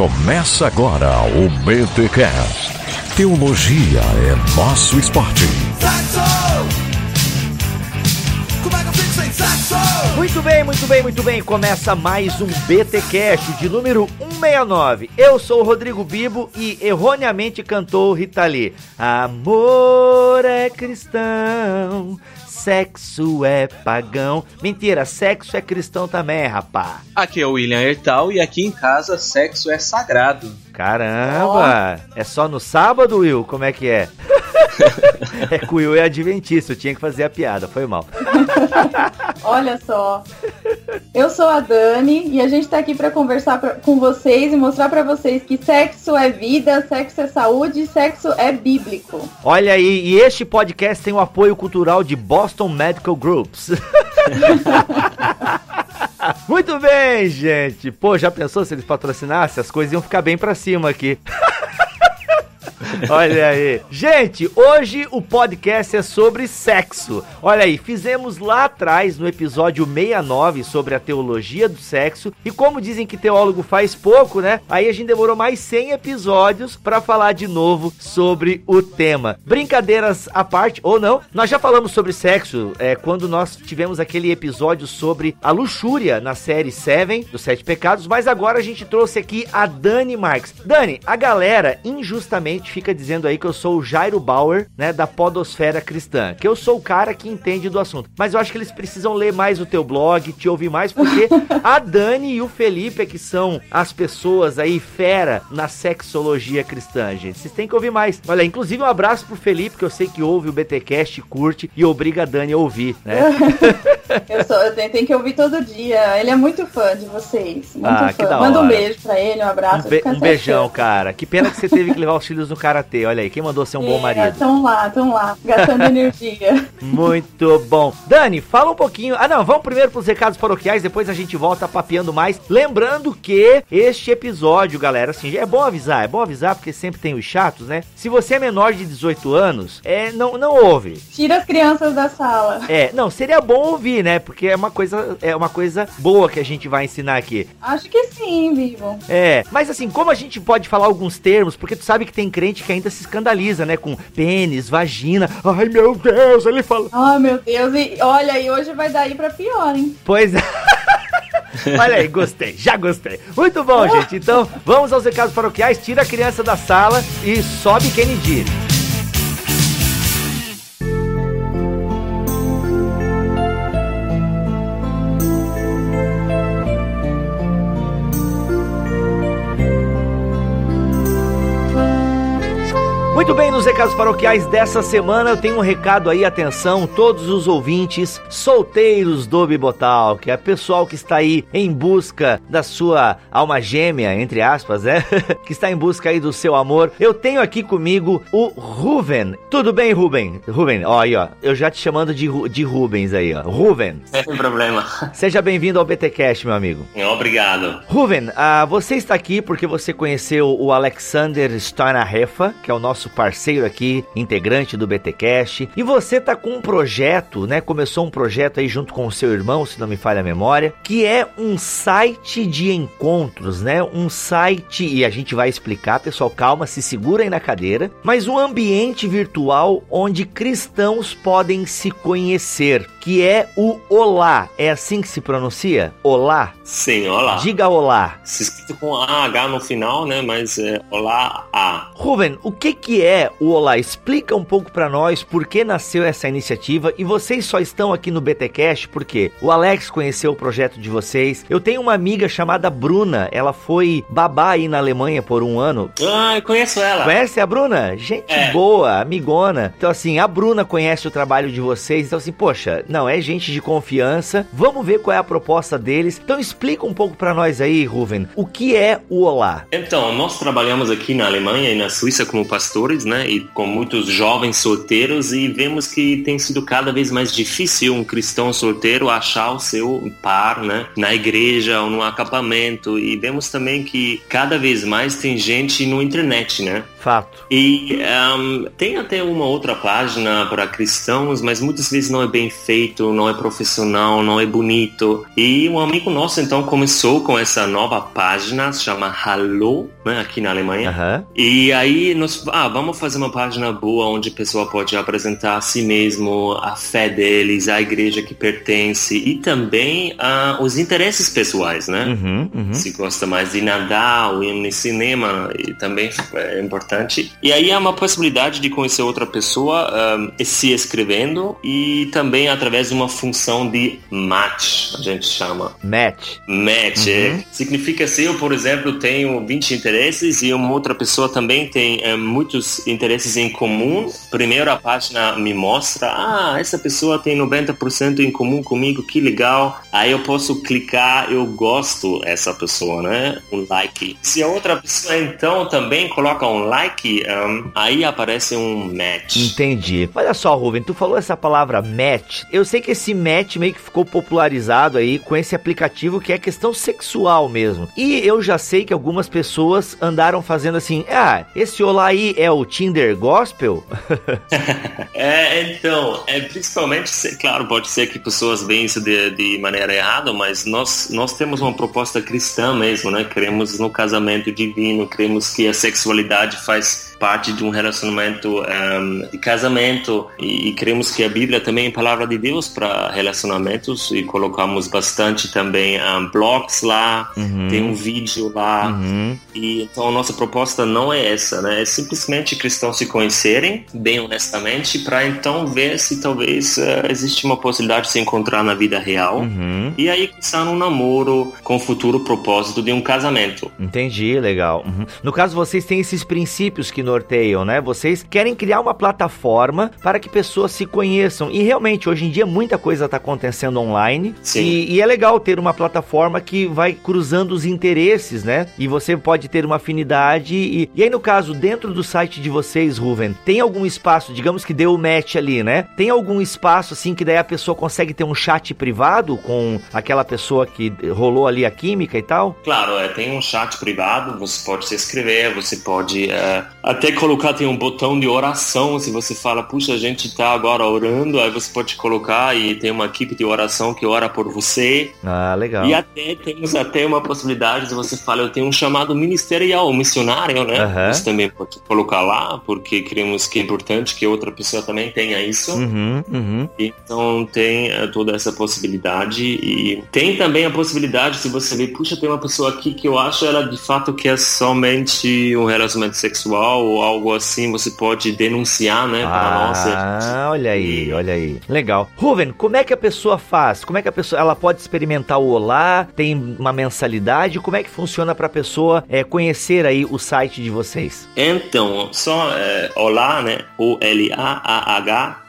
Começa agora o BTCast. Teologia é nosso esporte. Muito bem, muito bem, muito bem. Começa mais um BTcast de número 169. Eu sou o Rodrigo Bibo e erroneamente cantou Rita Lee. Amor é cristão, sexo é pagão. Mentira, sexo é cristão também, rapá. Aqui é o William Ertal e aqui em casa sexo é sagrado. Caramba! É só no sábado, Will? Como é que é? é que o Will é adventista, eu tinha que fazer a piada, foi mal. Olha só. Eu sou a Dani e a gente tá aqui para conversar pra, com vocês e mostrar para vocês que sexo é vida, sexo é saúde, sexo é bíblico. Olha aí, e este podcast tem o apoio cultural de Boston Medical Groups. Muito bem, gente. Pô, já pensou se eles patrocinassem? As coisas iam ficar bem pra cima aqui. Olha aí. Gente, hoje o podcast é sobre sexo. Olha aí, fizemos lá atrás no episódio 69 sobre a teologia do sexo. E como dizem que teólogo faz pouco, né? Aí a gente demorou mais 100 episódios para falar de novo sobre o tema. Brincadeiras à parte, ou não, nós já falamos sobre sexo é, quando nós tivemos aquele episódio sobre a luxúria na série Seven, dos Sete Pecados, mas agora a gente trouxe aqui a Dani Marques. Dani, a galera injustamente fica dizendo aí que eu sou o Jairo Bauer, né, da podosfera cristã, que eu sou o cara que entende do assunto. Mas eu acho que eles precisam ler mais o teu blog, te ouvir mais, porque a Dani e o Felipe é que são as pessoas aí fera na sexologia cristã, gente. Vocês têm que ouvir mais. Olha, inclusive um abraço pro Felipe, que eu sei que ouve o BTcast, curte e obriga a Dani a ouvir, né? eu, sou, eu tenho, tenho, que ouvir todo dia. Ele é muito fã de vocês. Muito ah, fã. Manda um beijo pra ele, um abraço. Um, be um beijão, cara. Que pena que você teve que levar os filhos no karatê. Olha aí, quem mandou ser um é, bom marido? Estão lá, estão lá, gastando energia. Muito bom. Dani, fala um pouquinho. Ah, não, vamos primeiro pros recados paroquiais, depois a gente volta papeando mais. Lembrando que este episódio, galera, assim, é bom avisar, é bom avisar porque sempre tem os chatos, né? Se você é menor de 18 anos, é, não, não ouve. Tira as crianças da sala. É, não, seria bom ouvir, né? Porque é uma coisa, é uma coisa boa que a gente vai ensinar aqui. Acho que sim, vivo. É, mas assim, como a gente pode falar alguns termos, porque tu sabe que tem crente que ainda se escandaliza, né? Com pênis, vagina. Ai, meu Deus, ele fala. Ai, meu Deus, e olha, e hoje vai daí pra pior, hein? Pois é. Olha aí, gostei, já gostei. Muito bom, gente. Então, vamos aos recados paroquiais. Tira a criança da sala e sobe Kennedy. Muito bem, nos recados paroquiais dessa semana eu tenho um recado aí, atenção, todos os ouvintes solteiros do Bibotal, que é pessoal que está aí em busca da sua alma gêmea, entre aspas, é, que está em busca aí do seu amor. Eu tenho aqui comigo o Ruven. Tudo bem, Ruben? Ruben, ó aí, ó, eu já te chamando de, de Rubens aí, ó. Ruven. Sem problema. Seja bem-vindo ao BTcast, meu amigo. Obrigado. Ruven, uh, você está aqui porque você conheceu o Alexander Steinarrefa, que é o nosso parceiro aqui, integrante do BTcast. E você tá com um projeto, né? Começou um projeto aí junto com o seu irmão, se não me falha a memória, que é um site de encontros, né? Um site e a gente vai explicar, pessoal, calma, se segura aí na cadeira, mas um ambiente virtual onde cristãos podem se conhecer, que é o Olá. É assim que se pronuncia? Olá? Sim, olá. Diga olá. Se escrito com AH no final, né? Mas é olá A. Ruben, o que que é o Olá? Explica um pouco para nós por que nasceu essa iniciativa e vocês só estão aqui no BTcast porque o Alex conheceu o projeto de vocês. Eu tenho uma amiga chamada Bruna, ela foi babá aí na Alemanha por um ano. Ah, eu conheço ela. Conhece a Bruna? Gente é. boa, amigona. Então assim, a Bruna conhece o trabalho de vocês, então assim, poxa, não, é gente de confiança. Vamos ver qual é a proposta deles. Então explica um pouco para nós aí, Ruven, o que é o Olá? Então, nós trabalhamos aqui na Alemanha e na Suíça como pastores, né? E com muitos jovens solteiros e vemos que tem sido cada vez mais difícil um cristão solteiro achar o seu par, né? Na igreja ou no acampamento. E vemos também que cada vez mais tem gente no internet, né? Fato. E um, tem até uma outra página para cristãos, mas muitas vezes não é bem perfeito, não é profissional, não é bonito. E um amigo nosso então começou com essa nova página, se chama Hallo, né, aqui na Alemanha. Aham. E aí nós, ah, vamos fazer uma página boa onde a pessoa pode apresentar a si mesmo, a fé deles, a igreja que pertence e também ah, os interesses pessoais, né? Uhum, uhum. Se gosta mais de nadar ou ir no cinema, e também é importante. E aí há uma possibilidade de conhecer outra pessoa ah, se escrevendo e também através de uma função de match, a gente chama. Match. Match, é. significa se eu, por exemplo, tenho 20 interesses e uma outra pessoa também tem é, muitos interesses em comum, primeiro a página me mostra, ah, essa pessoa tem 90% em comum comigo, que legal. Aí eu posso clicar, eu gosto essa pessoa, né? Um like. Se a outra pessoa então também coloca um like, um, aí aparece um match. Entendi. Olha só, Ruben, tu falou essa palavra match. Eu sei que esse match meio que ficou popularizado aí com esse aplicativo que é questão sexual mesmo. E eu já sei que algumas pessoas andaram fazendo assim: ah, esse olá aí é o Tinder Gospel? É, então, é principalmente, claro, pode ser que pessoas veem isso de, de maneira errada, mas nós, nós temos uma proposta cristã mesmo, né? Cremos no casamento divino, cremos que a sexualidade faz parte de um relacionamento ehm, de casamento e, e cremos que a Bíblia também é palavra de Deus para relacionamentos e colocamos bastante também ehm, blogs lá, tem um vídeo lá, Uhum. e então a nossa proposta não é essa, né? É simplesmente cristãos se conhecerem, bem honestamente, para então ver se talvez eh, existe uma possibilidade de se encontrar na vida real. Uhum. E aí começar um namoro com o futuro propósito de um casamento. Entendi, legal. Uhum. No caso, vocês têm esses princípios que norteiam, né? Vocês querem criar uma plataforma para que pessoas se conheçam. E realmente, hoje em dia, muita coisa está acontecendo online. Sim. E, e é legal ter uma plataforma que vai cruzando os interesses, né? E você pode ter uma afinidade. E, e aí, no caso, dentro do site de vocês, Ruven, tem algum espaço, digamos que deu o match ali, né? Tem algum espaço, assim, que daí a pessoa consegue ter um chat privado com aquela pessoa que rolou ali a química e tal? Claro, é, tem um chat privado, você pode se inscrever, você pode é, até colocar, tem um botão de oração, se você fala, puxa, a gente tá agora orando, aí você pode colocar e tem uma equipe de oração que ora por você. Ah, legal. E até temos até uma possibilidade de você falar, eu tenho um chamado ministerial, missionário, né? Aham. Você também pode colocar lá, porque queremos que é importante que outra pessoa também tenha isso. Uhum, uhum. Então tem eh, toda essa possibilidade e tem também a possibilidade se você ver, puxa, tem uma pessoa aqui que eu acho ela de fato que é somente um relacionamento sexual ou algo assim, você pode denunciar, né, para nós. Ah, olha aí, olha aí. Legal. Ruven, como é que a pessoa faz? Como é que a pessoa, ela pode experimentar o Olá? Tem uma mensalidade? Como é que funciona para a pessoa é, conhecer aí o site de vocês? Então, só é, olá, né? O-L-A-A-H.com.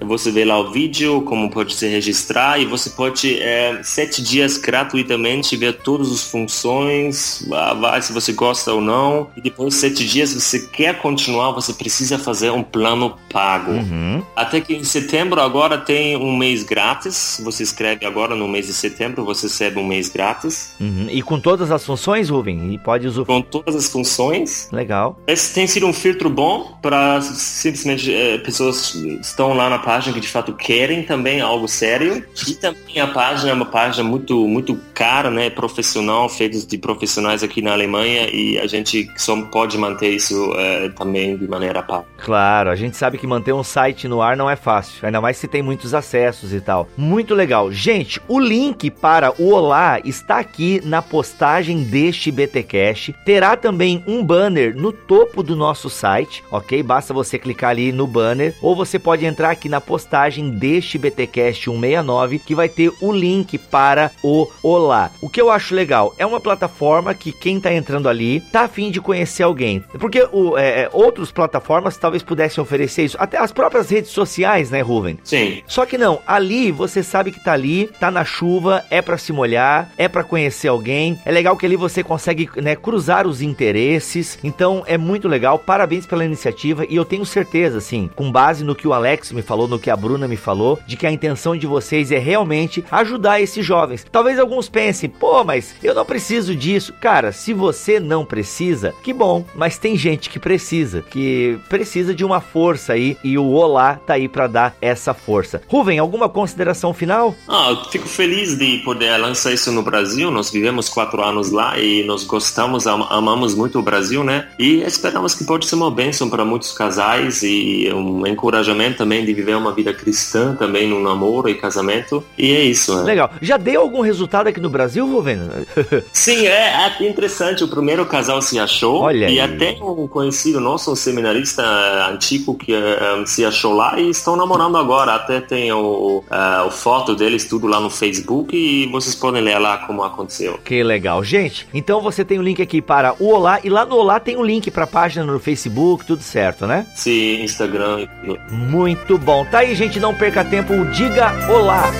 Você vê lá o vídeo, como pode se registrar e você pode, é, sete dias gratuitamente, ver todas as funções, ah, vai se você gosta ou não. E depois de sete dias, você quer continuar, você precisa fazer um plano pago. Uhum. Até que em setembro agora tem um mês grátis. Você escreve agora no mês de setembro, você recebe um mês grátis. Uhum. E com todas as funções, Ruven? E pode usar. Com todas as funções. Legal. Esse tem sido um filtro bom para simplesmente eh, pessoas estão lá na página que de fato querem também algo sério. E também a página é uma página muito muito cara, né, profissional, feita de profissionais aqui na Alemanha e a gente só pode manter isso eh, também de maneira paga. Claro, a gente sabe que manter um site no ar não é fácil, ainda mais se tem muitos acessos e tal. Muito legal. Gente, o link para o Olá está aqui na postagem deste BTcast. Terá também um banner no topo do nosso site, ok? Basta você clicar ali no banner ou você pode entrar aqui na postagem deste BTcast 169 que vai ter o link para o Olá. O que eu acho legal é uma plataforma que quem tá entrando ali tá afim de conhecer alguém. Porque o, é, é, outras plataformas talvez pudessem oferecer isso. Até as próprias redes sociais, né, Ruven? Sim. Só que não, ali você sabe que tá ali, tá na chuva, é pra se molhar, é pra conhecer alguém. É legal que ali você consegue, né, cruzar os interesses. Então é muito legal. Parabéns pela iniciativa e eu tenho certeza, assim, com base no que o Alex me falou, no que a Bruna me falou, de que a intenção de vocês é realmente ajudar esses jovens. Talvez alguns pensem, pô, mas eu não preciso disso. Cara, se você não precisa, que bom, mas tem gente que precisa, que precisa de uma força aí e o Olá tá aí para dar essa força. Ruven, alguma consideração final? Ah, eu fico feliz de poder lançar isso no Brasil. Nós vivemos quatro anos lá e nós gostamos, am amamos muito o Brasil, né? E esperamos que pode ser uma bênção para muitos casais e um encorajamento também de viver uma vida cristã também no namoro e casamento. E é isso, né? Legal. Já deu algum resultado aqui no Brasil, Ruven? Sim, é, é, interessante. O primeiro casal se achou Olha e aí. até um conhecido nosso, um seminarista antigo que uh, se achou lá e estão namorando agora. Até tem o, uh, o foto deles tudo lá no Facebook e vocês podem ler lá como aconteceu. Que legal. Gente, então você tem o um link aqui para o Olá e lá no Olá tem o um link para a página no Facebook, tudo certo, né? Sim, Instagram. Muito bom. Tá aí, gente, não perca tempo, diga olá.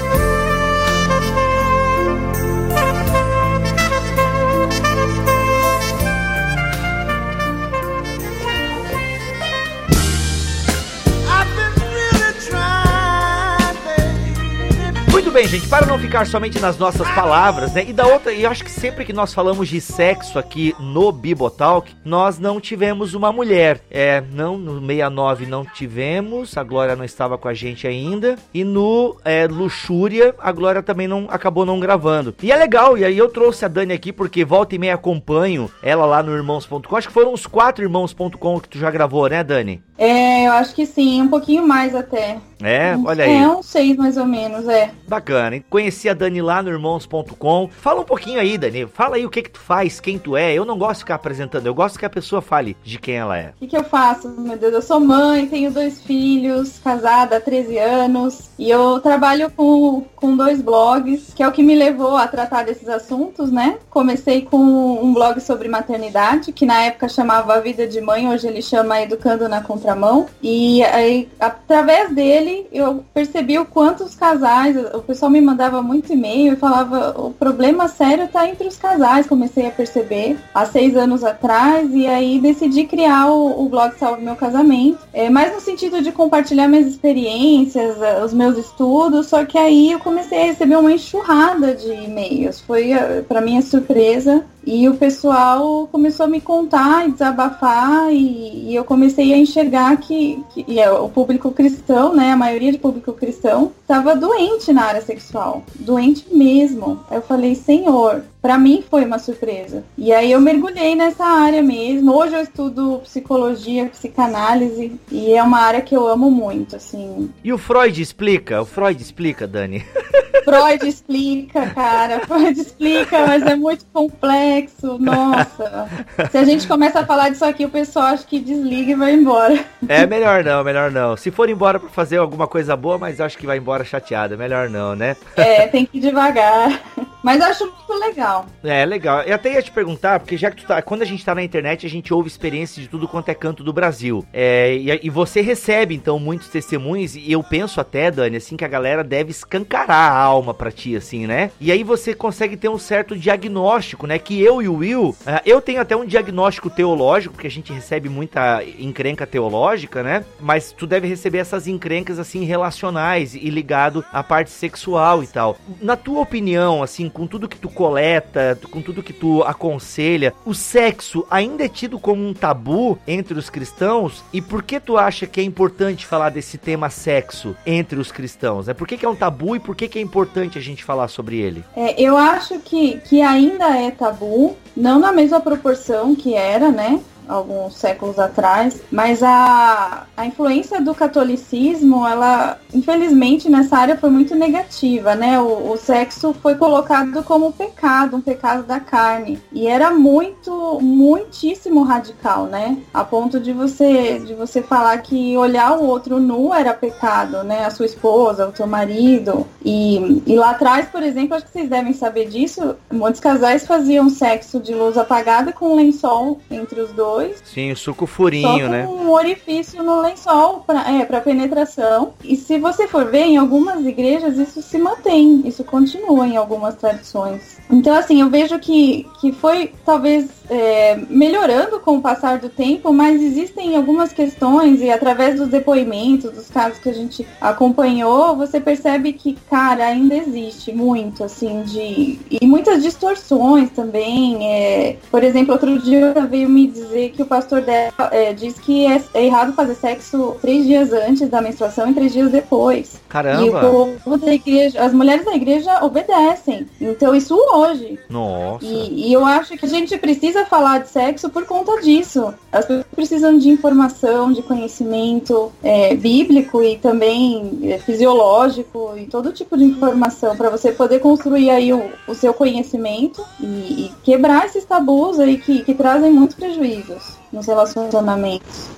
Bem, gente, para não ficar somente nas nossas palavras, né? E da outra, eu acho que sempre que nós falamos de sexo aqui no Bibotalk, nós não tivemos uma mulher. É, não, no 69 não tivemos, a Glória não estava com a gente ainda. E no é, Luxúria, a Glória também não acabou não gravando. E é legal, e aí eu trouxe a Dani aqui porque volta e meia acompanho ela lá no irmãos.com. Acho que foram uns quatro irmãos.com que tu já gravou, né, Dani? É, eu acho que sim, um pouquinho mais até. É, Um- olha aí. É, uns seis mais ou menos, é. Bacana, hein? Conheci a Dani lá no irmãos.com. Fala um pouquinho aí, Dani. Fala aí o que que tu faz, quem tu é. Eu não gosto de ficar apresentando, eu gosto que a pessoa fale de quem ela é. O que, que eu faço? Meu Deus, eu sou mãe, tenho dois filhos, casada há 13 anos, e eu trabalho com, com dois blogs, que é o que me levou a tratar desses assuntos, né? Comecei com um blog sobre maternidade, que na época chamava A Vida de Mãe, hoje ele chama Educando na Contramão. E aí, através dele, eu percebi o quanto os casais, o pessoal me mandava muito e-mail e falava, o problema sério tá entre os casais, comecei a perceber há seis anos atrás, e aí decidi criar o, o blog Salve Meu Casamento, é, mais no sentido de compartilhar minhas experiências, eh, os meus estudos, só que aí eu comecei a receber uma enxurrada de e-mails, foi eh, para minha surpresa, e o pessoal começou a me contar e desabafar, e, e eu comecei a enxergar que, que é, o público cristão, né, a maioria de público cristão, estava doente na área sexual, doente mesmo. Eu falei, Senhor, para mim foi uma surpresa. E aí eu mergulhei nessa área mesmo. Hoje eu estudo psicologia, psicanálise, e é uma área que eu amo muito, assim. E o Freud explica? O Freud explica, Dani? Freud explica, cara. Freud explica, mas é muito complexo. Nossa. Se a gente começa a falar disso aqui, o pessoal acha que desliga e vai embora. É melhor não, melhor não. Se for embora pra fazer alguma coisa boa, mas acho que vai embora chateada. Melhor não, né? É, tem que ir devagar. Mas eu acho muito legal. É, legal. Eu até ia te perguntar, porque já que tu tá. Quando a gente tá na internet, a gente ouve experiências de tudo quanto é canto do Brasil. É, e, e você recebe, então, muitos testemunhos, e eu penso até, Dani, assim, que a galera deve escancarar a alma pra ti, assim, né? E aí você consegue ter um certo diagnóstico, né? Que eu e o Will, ah, eu tenho até um diagnóstico teológico, porque a gente recebe muita encrenca teológica, né? Mas tu deve receber essas encrencas, assim, relacionais e ligado à parte sexual e tal. Na tua opinião, assim, com tudo que tu coleta, com tudo que tu aconselha, o sexo ainda é tido como um tabu entre os cristãos? E por que tu acha que é importante falar desse tema sexo entre os cristãos? Né? Por que, que é um tabu e por que, que é importante a gente falar sobre ele? É, eu acho que, que ainda é tabu, não na mesma proporção que era, né? Alguns séculos atrás, mas a, a influência do catolicismo, ela, infelizmente, nessa área foi muito negativa, né? O, o sexo foi colocado como pecado, um pecado da carne. E era muito, muitíssimo radical, né? A ponto de você, de você falar que olhar o outro nu era pecado, né? A sua esposa, o seu marido. E, e lá atrás, por exemplo, acho que vocês devem saber disso, muitos casais faziam sexo de luz apagada com um lençol entre os dois. Sim, o suco furinho, com né? um orifício no lençol para é, pra penetração. E se você for ver, em algumas igrejas isso se mantém, isso continua em algumas tradições. Então, assim, eu vejo que, que foi talvez é, melhorando com o passar do tempo, mas existem algumas questões e através dos depoimentos, dos casos que a gente acompanhou, você percebe que, cara, ainda existe muito, assim, de. E muitas distorções também. É, por exemplo, outro dia veio me dizer que o pastor dela é, diz que é, é, errado fazer sexo três dias antes da menstruação e três dias depois. Caramba! E o povo da igreja, as mulheres da igreja obedecem. Então, isso hoje. Nossa! E, e eu acho que a gente precisa falar de sexo por conta disso. As pessoas precisam de informação, de conhecimento é, bíblico e também é, fisiológico e todo tipo de informação para você poder construir aí o, o seu conhecimento e, e, quebrar esses tabus aí que, que trazem muitos prejuízos nos relacionamentos.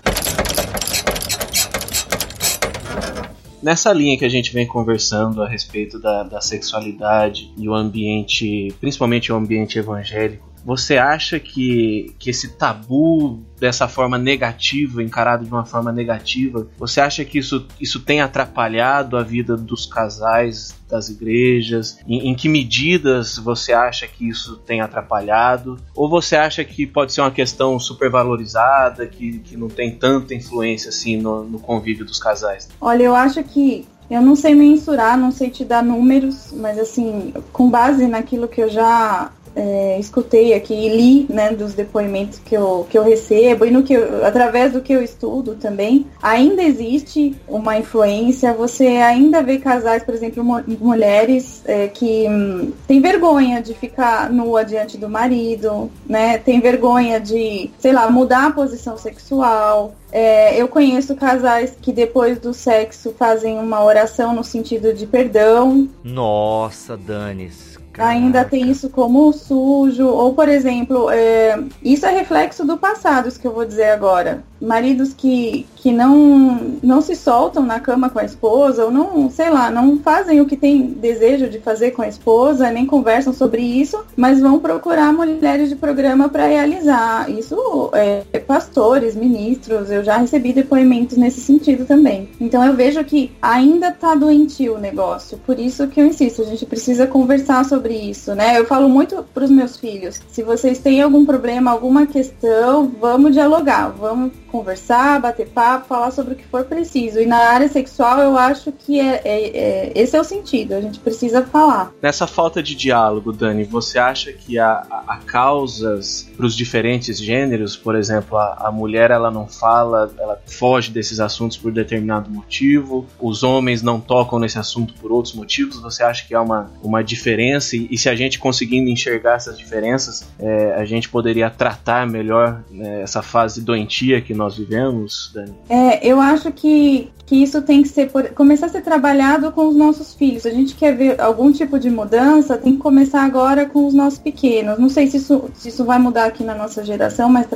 Nessa linha que a gente vem conversando a respeito da, da sexualidade e o ambiente, principalmente o ambiente evangélico, você acha que, que esse tabu dessa forma negativa, encarado de uma forma negativa, você acha que isso, isso tem atrapalhado a vida dos casais, das igrejas? Em, em que medidas você acha que isso tem atrapalhado? Ou você acha que pode ser uma questão supervalorizada, que, que não tem tanta influência assim no, no convívio dos casais? Olha, eu acho que eu não sei mensurar, não sei te dar números, mas assim, com base naquilo que eu já é, escutei aqui e li né, dos depoimentos que eu, que eu recebo e no que eu, através do que eu estudo também, ainda existe uma influência. Você ainda vê casais, por exemplo, mulheres é, que hum, têm vergonha de ficar nua diante do marido, né? Tem vergonha de, sei lá, mudar a posição sexual. É, eu conheço casais que depois do sexo fazem uma oração no sentido de perdão. Nossa, Danis ainda tem isso como sujo, ou por exemplo, é, isso é reflexo do passado, isso que eu vou dizer agora. Maridos que, que não, não se soltam na cama com a esposa, ou não, sei lá, não fazem o que tem desejo de fazer com a esposa, nem conversam sobre isso, mas vão procurar mulheres de programa para realizar. Isso é pastores, ministros, eu já recebi depoimentos nesse sentido também. Então eu vejo que ainda tá doentio o negócio, por isso que eu insisto, a gente precisa conversar sobre sobre isso, né? Eu falo muito para os meus filhos: se vocês têm algum problema, alguma questão, vamos dialogar, vamos conversar, bater papo, falar sobre o que for preciso. E na área sexual, eu acho que é, é, é esse é o sentido, a gente precisa falar. Nessa falta de diálogo, Dani, você acha que há, há causas para os diferentes gêneros? Por exemplo, a, a mulher ela não fala, ela foge desses assuntos por determinado motivo, os homens não tocam nesse assunto por outros motivos. Você acha que há uma, uma diferença? E, e se a gente conseguindo enxergar essas diferenças, é, a gente poderia tratar melhor né, essa fase doentia que nós vivemos, Dani? É, eu acho que, que isso tem que ser por, começar a ser trabalhado com os nossos filhos. A gente quer ver algum tipo de mudança, tem que começar agora com os nossos pequenos. Não sei se isso, se isso vai mudar aqui na nossa geração, mas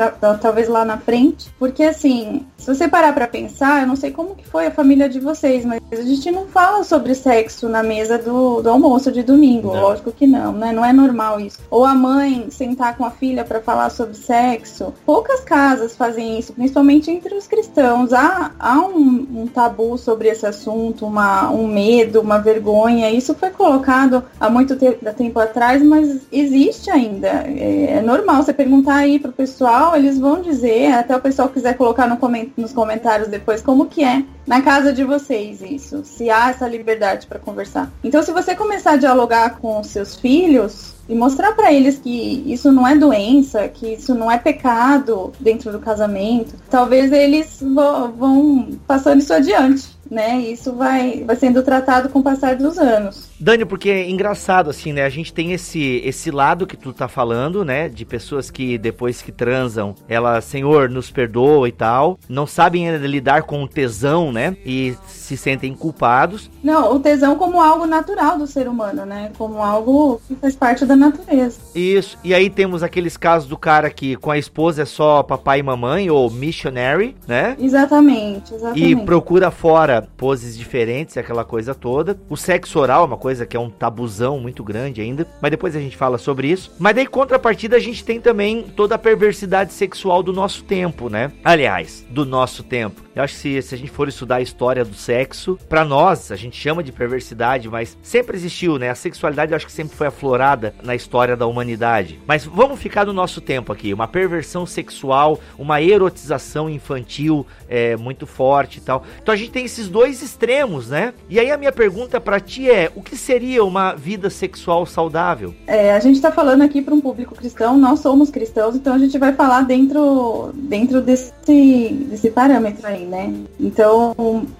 talvez lá na frente. Porque assim, se você parar para pensar, eu não sei como que foi a família de vocês, mas a gente não fala sobre sexo na mesa do, do almoço de domingo. Não. Lógico que não, né? Não é normal isso. Ou a mãe sentar com a filha para falar sobre sexo. Poucas casas fazem isso, principalmente principalmente entre os cristãos. Há, há um, um tabu sobre esse assunto, uma, um medo, uma vergonha. Isso foi colocado há muito te tempo atrás, mas existe ainda. É, é, normal você perguntar aí pro pessoal, eles vão dizer, até o pessoal quiser colocar no coment nos comentários depois como que é na casa de vocês isso, se há essa liberdade para conversar. Então, se você começar a dialogar com seus filhos, e mostrar para eles que isso não é doença, que isso não é pecado dentro do casamento, talvez eles vão passando isso adiante né? Isso vai, vai sendo tratado com o passar dos anos. Dani, porque é engraçado assim, né? A gente tem esse esse lado que tu tá falando, né? De pessoas que depois que transam, ela, Senhor, nos perdoa e tal, não sabem lidar com o tesão, né? E se sentem culpados. Não, o tesão como algo natural do ser humano, né? Como algo que faz parte da natureza. Isso. E aí temos aqueles casos do cara que com a esposa é só papai e mamãe ou missionary, né? Exatamente, exatamente. E procura fora poses diferentes, aquela coisa toda. O sexo oral é uma coisa que é um tabuzão muito grande ainda, mas depois a gente fala sobre isso. Mas daí, contrapartida, a gente tem também toda a perversidade sexual do nosso tempo, né? Aliás, do nosso tempo Eu acho que se, se a gente for estudar a história do sexo, para nós, a gente chama de perversidade, mas sempre existiu, né? A sexualidade eu acho que sempre foi aflorada na história da humanidade. Mas vamos ficar no nosso tempo aqui. Uma perversão sexual, uma erotização infantil é, muito forte e tal. Então a gente tem esses dois extremos, né? E aí a minha pergunta para ti é: o que seria uma vida sexual saudável? É, a gente tá falando aqui para um público cristão, nós somos cristãos, então a gente vai falar dentro, dentro desse, desse parâmetro aí, né? Então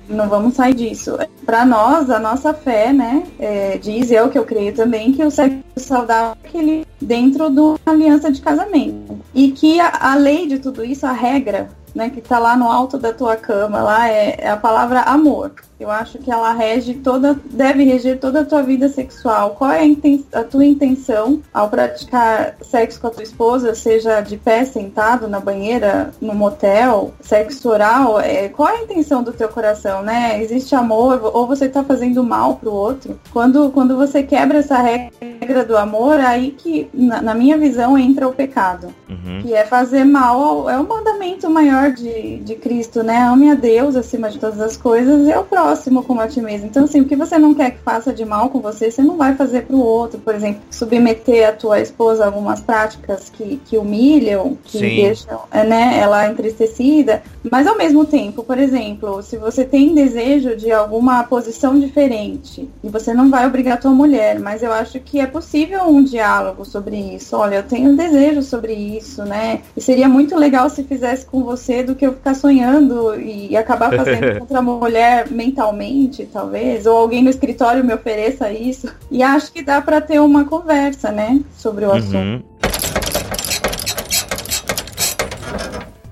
não vamos sair disso. Para nós, a nossa fé, né, é, diz, o que eu creio também, que o sexo saudável é aquele dentro de uma aliança de casamento. E que a, a lei de tudo isso, a regra, né, que está lá no alto da tua cama, lá é, é a palavra amor. Eu acho que ela rege toda, deve reger toda a tua vida sexual. Qual é a, a, tua intenção ao praticar sexo com a tua esposa, seja de pé, sentado na banheira, no motel, sexo oral? É, qual é a intenção do teu coração, né? Existe amor ou você está fazendo mal pro outro? Quando, quando você quebra essa regra do amor, aí que, na, na minha visão, entra o pecado. Uhum. Que é fazer mal, é o mandamento maior de, de Cristo, né? Ame a Deus acima de todas as coisas e ao próximo próximo como a ti mesmo. Então, assim, o que você não quer que faça de mal com você, você não vai fazer pro outro. Por exemplo, submeter a tua esposa a algumas práticas que, que humilham, que Sim. deixam é, né, ela entristecida. Mas ao mesmo tempo, por exemplo, se você tem desejo de alguma posição diferente, e você não vai obrigar a tua mulher, mas eu acho que é possível um diálogo sobre isso. Olha, eu tenho desejo sobre isso, né? E seria muito legal se fizesse com você do que eu ficar sonhando e acabar fazendo contra a mulher mentalmente, talvez, ou alguém no escritório me ofereça isso. E acho que dá para ter uma conversa, né, sobre o uhum. assunto.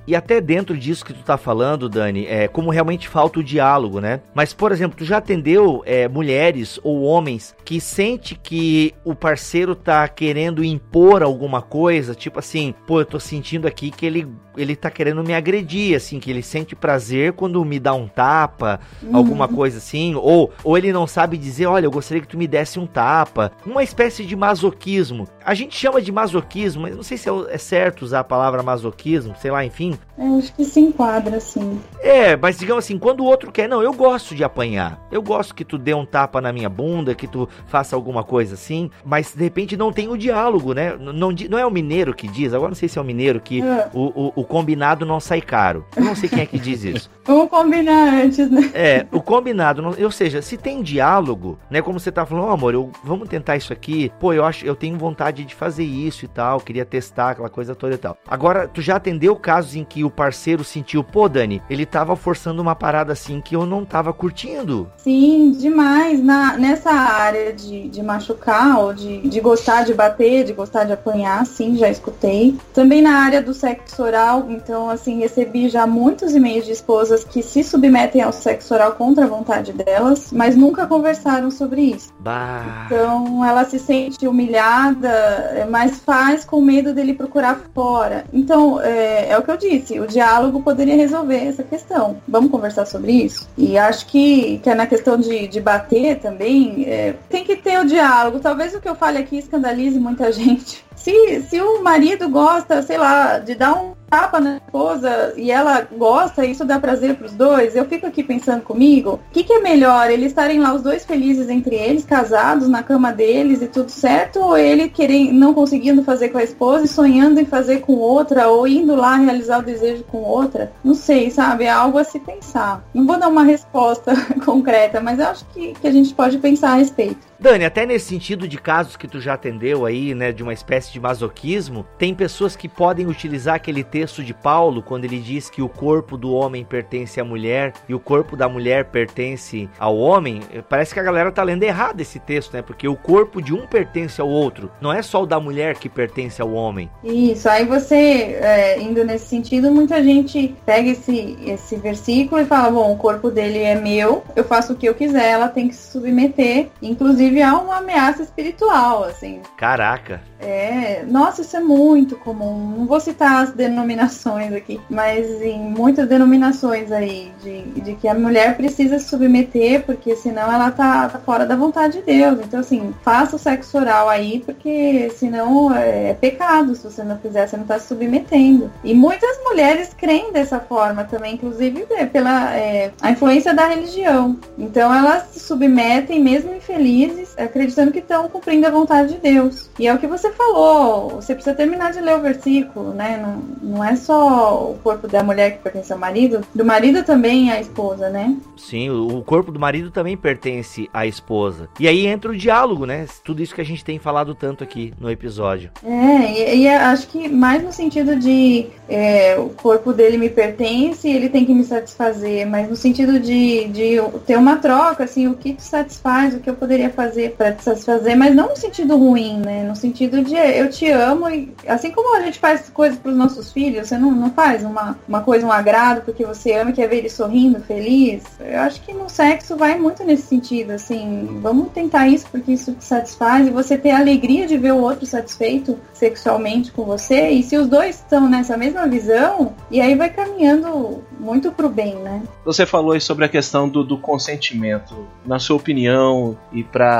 E até dentro disso que tu tá falando, Dani, é como realmente falta o diálogo, né? Mas, por exemplo, tu já atendeu é, mulheres ou homens que sente que o parceiro tá querendo impor alguma coisa, tipo assim, pô, eu tô sentindo aqui que ele ele tá querendo me agredir, assim, que ele sente prazer quando me dá um tapa, uhum. alguma coisa assim, ou, ou ele não sabe dizer, olha, eu gostaria que tu me desse um tapa, uma espécie de masoquismo. A gente chama de masoquismo, mas não sei se é, é certo usar a palavra masoquismo, sei lá, enfim, eu acho que se enquadra, sim. É, mas digamos assim, quando o outro quer, não, eu gosto de apanhar. Eu gosto que tu dê um tapa na minha bunda, que tu faça alguma coisa assim, mas de repente não tem o diálogo, né? Não, não é o mineiro que diz, agora não sei se é o mineiro que é. o, o, o, combinado não sai caro. Eu não sei quem é que diz isso. Vamos combinar antes, né? É, o combinado, não, ou seja, se tem diálogo, né? Como você tá falando, oh, amor, eu, vamos tentar isso aqui. Pô, eu acho, eu tenho vontade de fazer isso e tal, queria testar aquela coisa toda e tal. Agora, tu já atendeu casos em que o parceiro sentiu, pô, Dani, ele tava forçando uma parada assim que eu não tava curtindo. Sim, demais. Na, nessa área de, de machucar ou de, de gostar de bater, de gostar de apanhar, sim, já escutei. Também na área do sexo oral, então, assim, recebi já muitos e-mails de esposas que se submetem ao sexo oral contra a vontade delas, mas nunca conversaram sobre isso. Bah. Então, ela se sente humilhada, mas faz com medo dele procurar fora. Então, é, é o que eu disse o diálogo poderia resolver essa questão. Vamos conversar sobre isso? E acho que, que é na questão de, de bater também, é, tem que ter o diálogo. Talvez o que eu fale aqui escandalize muita gente. Se, se o marido gosta, sei lá, de dar um tapa na esposa e ela gosta, isso dá prazer para os dois, eu fico aqui pensando comigo, o que, que, é melhor? Eles estarem lá os dois felizes entre eles, casados na cama deles e tudo certo, ou ele querendo, não conseguindo fazer com a esposa e sonhando em fazer com outra, ou indo lá realizar o desejo com outra? Não sei, sabe? É algo a se pensar. Não vou dar uma resposta concreta, mas eu acho que, que a gente pode pensar a respeito. Dani, até nesse sentido de casos que tu já atendeu aí, né, de uma espécie de masoquismo, tem pessoas que podem utilizar aquele texto de Paulo quando ele diz que o corpo do homem pertence à mulher e o corpo da mulher pertence ao homem. Parece que a galera tá lendo errado esse texto, né? Porque o corpo de um pertence ao outro. Não é só o da mulher que pertence ao homem. Isso. Aí você, é, indo nesse sentido, muita gente pega esse, esse versículo e fala: bom, o corpo dele é meu, eu faço o que eu quiser, ela tem que se submeter. Inclusive inclusive há uma ameaça espiritual, assim. Caraca. É, nossa, isso é muito comum. Não vou citar as denominações aqui, mas em muitas denominações aí, de, de que a mulher precisa se submeter, porque senão ela tá, tá, fora da vontade de Deus. Então, assim, faça o sexo oral aí, porque senão é, é pecado. Se você não fizer, você não tá se submetendo. E muitas mulheres creem dessa forma também, inclusive é, pela é, a influência da religião. Então, elas se submetem, mesmo infelizes, acreditando que estão cumprindo a vontade de Deus. E é o que você falou, você precisa terminar de ler o versículo, né? Não, não é só o corpo da mulher que pertence ao marido, do marido também à esposa, né? Sim, o corpo do marido também pertence à esposa. E aí entra o diálogo, né? Tudo isso que a gente tem falado tanto aqui no episódio. É, e, e acho que mais no sentido de é, o corpo dele me pertence ele tem que me satisfazer, mas no sentido de, de ter uma troca, assim, o que te satisfaz, o que eu poderia fazer para te satisfazer, mas não no sentido ruim, né? No sentido de eu te amo e assim como a gente faz coisas para os nossos filhos, você não, não faz uma, uma coisa, um agrado porque você ama e quer ver ele sorrindo, feliz. Eu acho que no sexo vai muito nesse sentido, assim, vamos tentar isso porque isso te satisfaz e você ter a alegria de ver o outro satisfeito sexualmente com você. E se os dois estão nessa mesma visão, e aí vai caminhando muito pro bem, né? Você falou aí sobre a questão do, do consentimento. Na sua opinião, e para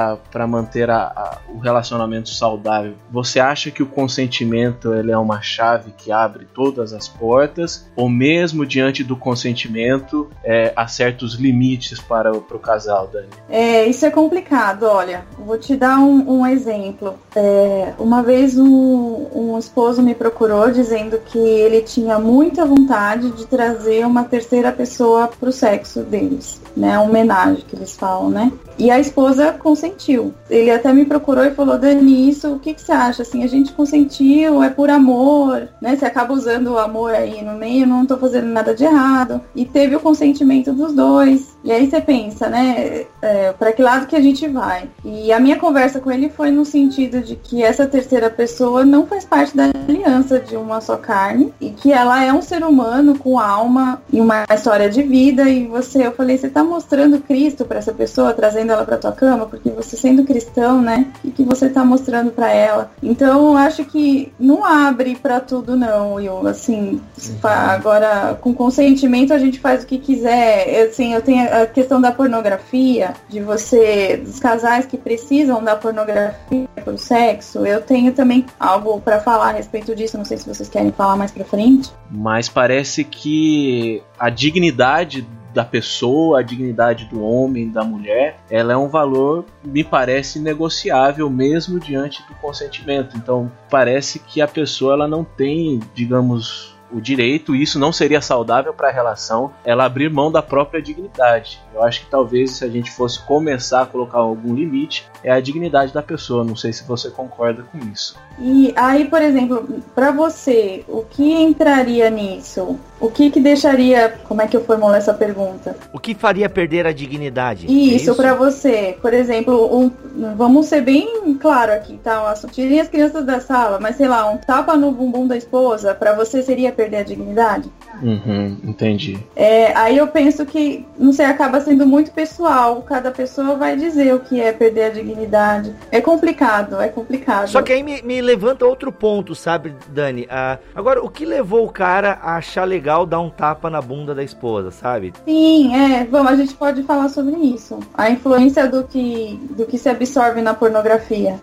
manter a, a, o relacionamento saudável, você acha que o consentimento ele é uma chave que abre todas as portas? Ou mesmo diante do consentimento, é, há certos limites para, para o casal, Dani? É, isso é complicado, olha. Vou te dar um, um exemplo. É, uma vez um, um esposo me procurou dizendo que ele tinha muita vontade de trazer uma terceira pessoa pro sexo deles, né? Homenagem que eles falam, né? E a esposa consentiu. Ele até me procurou e falou, Dani, isso, o que, que você acha? Assim, a gente consentiu, é por amor, né? Você acaba usando o amor aí no meio, não tô fazendo nada de errado. E teve o consentimento dos dois. E aí você pensa, né? É, para que lado que a gente vai? E a minha conversa com ele foi no sentido de que essa terceira pessoa não faz parte da aliança de uma só carne e que ela é um ser humano com alma e uma história de vida. E você, eu falei, você tá mostrando Cristo para essa pessoa, trazendo ela para tua cama, porque você sendo cristão, né? E que você tá mostrando para ela. Então, eu acho que não abre para tudo não, Will. Assim, uhum. agora com consentimento a gente faz o que quiser. Assim, eu tenho a questão da pornografia, de você, dos casais que precisam da pornografia para o sexo. Eu tenho também algo para falar a respeito disso. Não sei se vocês querem falar mais para frente. Mas parece que a dignidade da pessoa, a dignidade do homem, da mulher, ela é um valor, me parece, negociável mesmo diante do consentimento. Então, parece que a pessoa ela não tem, digamos, o direito, e isso não seria saudável para a relação, ela abrir mão da própria dignidade. Eu acho que talvez se a gente fosse começar a colocar algum limite, é a dignidade da pessoa. Não sei se você concorda com isso. E aí, por exemplo, para você, o que entraria nisso? O que que deixaria, como é que eu formulo essa pergunta? O que faria perder a dignidade? Isso, é isso? para você. Por exemplo, um, vamos ser bem claro aqui, tá? Tirem as crianças da sala, mas sei lá, um tapa no bumbum da esposa, para você seria perder a dignidade? Uhum, entendi. É, aí eu penso que, não sei, acaba sendo muito pessoal. Cada pessoa vai dizer o que é perder a dignidade. É complicado, é complicado. Só que aí me, me levanta outro ponto, sabe, Dani? Ah, agora, o que levou o cara a achar legal dar um tapa na bunda da esposa, sabe? Sim, é. Vamos, a gente pode falar sobre isso. A influência do que, do que se absorve na pornografia.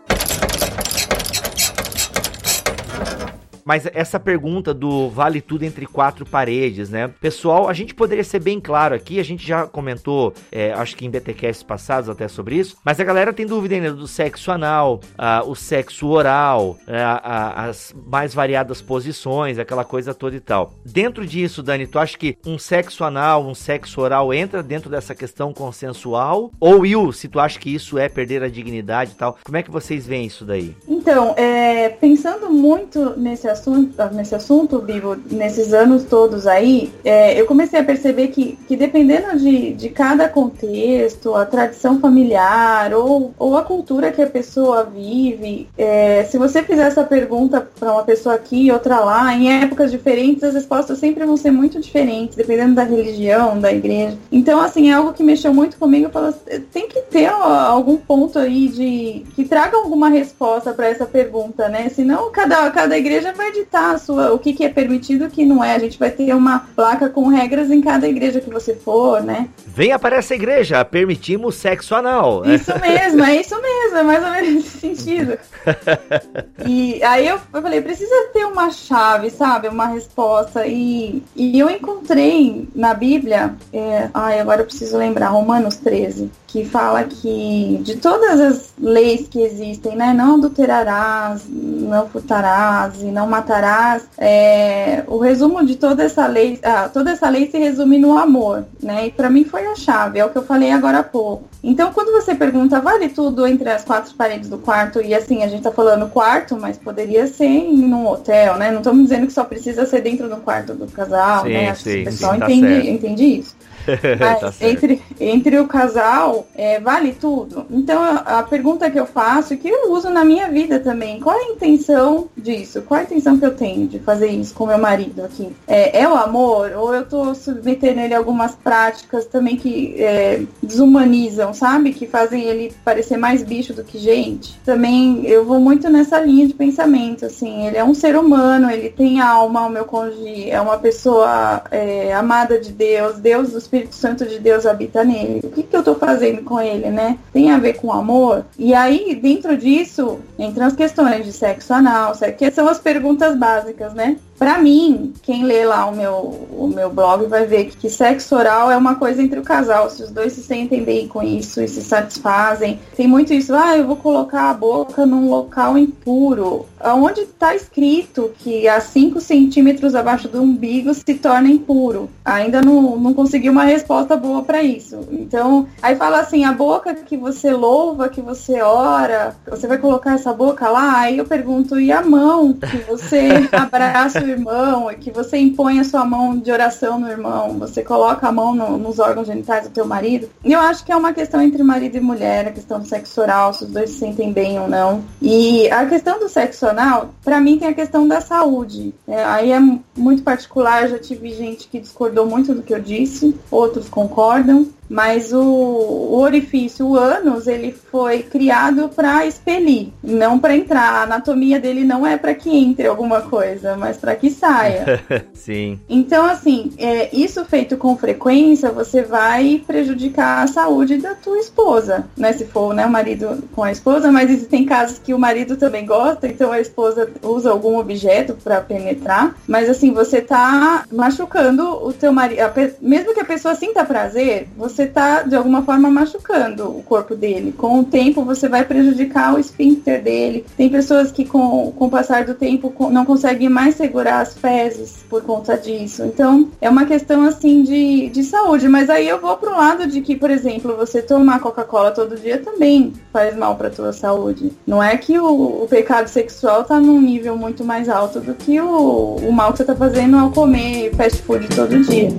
Mas essa pergunta do vale tudo entre quatro paredes, né? Pessoal, a gente poderia ser bem claro aqui, a gente já comentou, é, acho que em BTCasts passados até sobre isso, mas a galera tem dúvida ainda do sexo anal, uh, o sexo oral, uh, uh, as mais variadas posições, aquela coisa toda e tal. Dentro disso, Dani, tu acha que um sexo anal, um sexo oral entra dentro dessa questão consensual? Ou, Will, se tu acha que isso é perder a dignidade e tal, como é que vocês veem isso daí? Então, é, pensando muito nesse assunto, assunto, nesse assunto, Bibo, nesses anos todos aí, é, eu comecei a perceber que, que dependendo de, de cada contexto, a tradição familiar ou, ou a cultura que a pessoa vive, é, se você fizer essa pergunta para uma pessoa aqui e outra lá, em épocas diferentes, as respostas sempre vão ser muito diferentes, dependendo da religião, da igreja. Então, assim, é algo que mexeu muito comigo. Falo, tem que ter algum ponto aí de que traga alguma resposta para essa pergunta, né? Senão, cada, cada igreja vai ditar a sua, o que, que é permitido e o que não é. A gente vai ter uma placa com regras em cada igreja que você for, né? Venha para essa igreja, permitimos sexo anal. Isso mesmo, é isso mesmo, é mais ou menos nesse sentido. e aí eu, eu falei, precisa ter uma chave, sabe? Uma resposta. E, e eu encontrei na Bíblia, é, ai, agora eu preciso lembrar, Romanos 13, que fala que de todas as leis que existem, né? Não adulterarás, não furtarás e não matarás. É, o resumo de toda essa lei, ah, toda essa lei se resume no amor, né? E para mim foi a chave, é o que eu falei agora há pouco. Então, quando você pergunta, vale tudo entre as quatro paredes do quarto? E assim, a gente tá falando quarto, mas poderia ser em um hotel, né? Não estamos dizendo que só precisa ser dentro do quarto do casal, sim, né? Sim, o pessoal sim, tá entende, entende isso. tá entre, entre o casal, é, vale tudo? Então, a, pergunta que eu faço, que eu uso na minha vida também, qual é a intenção disso? Qual é a intenção que eu tenho de fazer isso com meu marido aqui? É, é o amor? Ou eu tô submetendo ele a algumas práticas também que é, desumanizam, sabe? Que fazem ele parecer mais bicho do que gente? Também eu vou muito nessa linha de pensamento, assim, ele é um ser humano, ele tem alma, o meu cônjuge é uma pessoa é, amada de Deus, Deus dos Espírito Santo de Deus habita nele. O que, que eu estou fazendo com ele, né? Tem a ver com amor? E aí, dentro disso, entram as questões de sexo anal, que são as perguntas básicas, né? Para mim, quem lê lá o meu, o meu blog vai ver que, que, sexo oral é uma coisa entre o casal. Se os dois se sentem bem com isso e se satisfazem. Tem muito isso, ah, eu vou colocar a boca num local impuro. Onde está escrito que a 5 centímetros abaixo do umbigo se torna impuro? Ainda não, não consegui uma resposta boa para isso. Então, aí fala assim, a boca que você louva, que você ora, você vai colocar essa boca lá? Aí eu pergunto, e a mão que você abraça irmão, é que você impõe a sua mão de oração no irmão, você coloca a mão no, nos órgãos genitais do teu marido. Eu acho que é uma questão entre marido e mulher, a questão do sexo oral, se os dois se sentem bem ou não. E a questão do sexo anal, para mim, tem a questão da saúde. É, aí é muito particular, já tive gente que discordou muito do que eu disse, outros concordam. Mas o, o orifício, o ânus, ele foi criado para expelir, não para entrar. A anatomia dele não é para que entre alguma coisa, mas para que saia. Sim. Então, assim, é, isso feito com frequência, você vai prejudicar a saúde da tua esposa, né? Se for né, o marido com a esposa, mas existem casos que o marido também gosta, então a esposa usa algum objeto para penetrar. Mas assim, você tá machucando o teu marido. Mesmo que a pessoa sinta prazer, você você está de alguma forma machucando o corpo dele. Com o tempo você vai prejudicar o esfíncter dele. Tem pessoas que com, com o passar do tempo não conseguem mais segurar as fezes por conta disso. Então é uma questão assim de, de saúde. Mas aí eu vou pro lado de que, por exemplo, você tomar Coca-Cola todo dia também faz mal para tua saúde. Não é que o, o, pecado sexual tá num nível muito mais alto do que o, o mal que você tá fazendo ao comer fast food todo dia.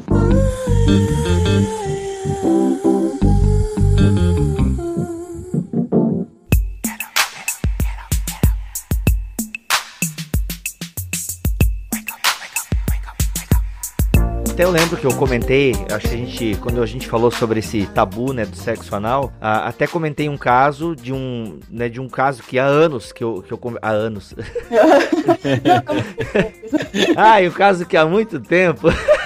Eu lembro que eu comentei, acho que a gente, quando a gente falou sobre esse tabu, né, do sexo anal, até comentei um caso de um, né, de um caso que há anos que eu, que eu há anos. ah, e o caso que há muito tempo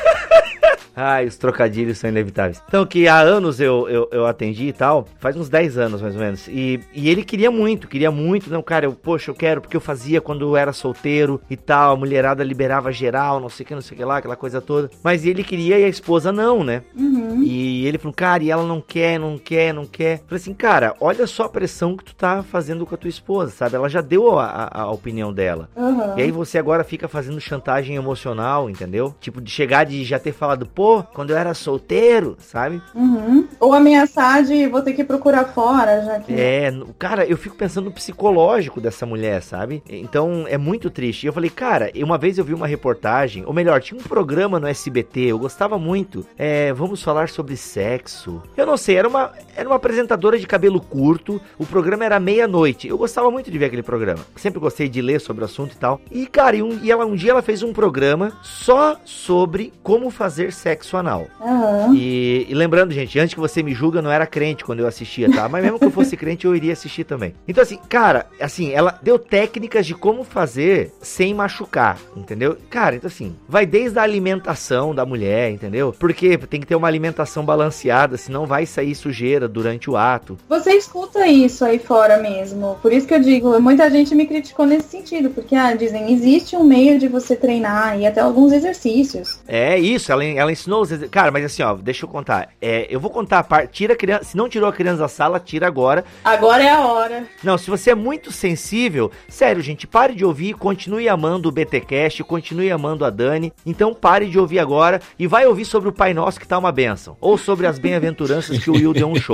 Ai, os trocadilhos são inevitáveis. Então, que há anos eu, eu, eu atendi e tal, faz uns 10 anos mais ou menos. E, e ele queria muito, queria muito. Não, cara, eu, poxa, eu quero, porque eu fazia quando eu era solteiro e tal. A mulherada liberava geral, não sei o que, não sei o que lá, aquela coisa toda. Mas ele queria e a esposa não, né? Uhum. E ele falou, cara, e ela não quer, não quer, não quer. Eu falei assim, cara, olha só a pressão que tu tá fazendo com a tua esposa, sabe? Ela já deu a, a, a opinião dela. Uhum. E aí você agora fica fazendo chantagem emocional, entendeu? Tipo, de chegar de já ter falado, pô, quando eu era solteiro, sabe? Uhum. Ou ameaçar de vou ter que procurar fora, já que. É, cara, eu fico pensando no psicológico dessa mulher, sabe? Então é muito triste. E eu falei, cara, uma vez eu vi uma reportagem, ou melhor, tinha um programa no SBT, eu gostava muito. É, vamos falar sobre sexo. Eu não sei, era uma, era uma apresentadora de cabelo curto, o programa era meia-noite. Eu gostava muito de ver aquele programa. Sempre gostei de ler sobre o assunto e tal. E, cara, e, um, e ela, um dia ela fez um programa só sobre como fazer sexo anal. Uhum. E, e, lembrando, gente, antes que você me julga, não era crente quando eu assistia, tá? Mas mesmo que eu fosse crente, eu iria assistir também. Então, assim, cara, assim, ela deu técnicas de como fazer sem machucar, entendeu? Cara, então assim, vai desde a alimentação da mulher, entendeu? Porque tem que ter uma alimentação balanceada, senão vai sair sujeira durante o ato. Você escuta isso aí fora mesmo. Por isso que eu digo, muita gente me criticou nesse sentido, porque ah, dizem, existe um meio de você treinar e até alguns exercícios. É isso, ela, ela ensinou os exercícios. Cara, mas assim, ó, deixa eu contar. É, eu vou contar a parte. Tira a criança. Se não tirou a criança da sala, tira agora. Agora é a hora. Não, se você é muito sensível, sério, gente, pare de ouvir, continue amando o BTcast, continue amando a Dani. Então pare de ouvir agora e vai ouvir sobre o Pai Nosso que tá uma benção. Ou sobre as bem-aventuranças que o Will deu um show.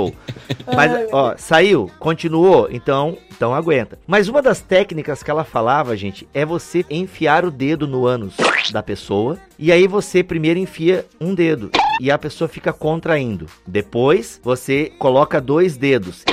Mas, ó, saiu, continuou, então, então aguenta. Mas uma das técnicas que ela falava, gente, é você enfiar o dedo no ânus da pessoa e aí você primeiro enfia um dedo e a pessoa fica contraindo. Depois você coloca dois dedos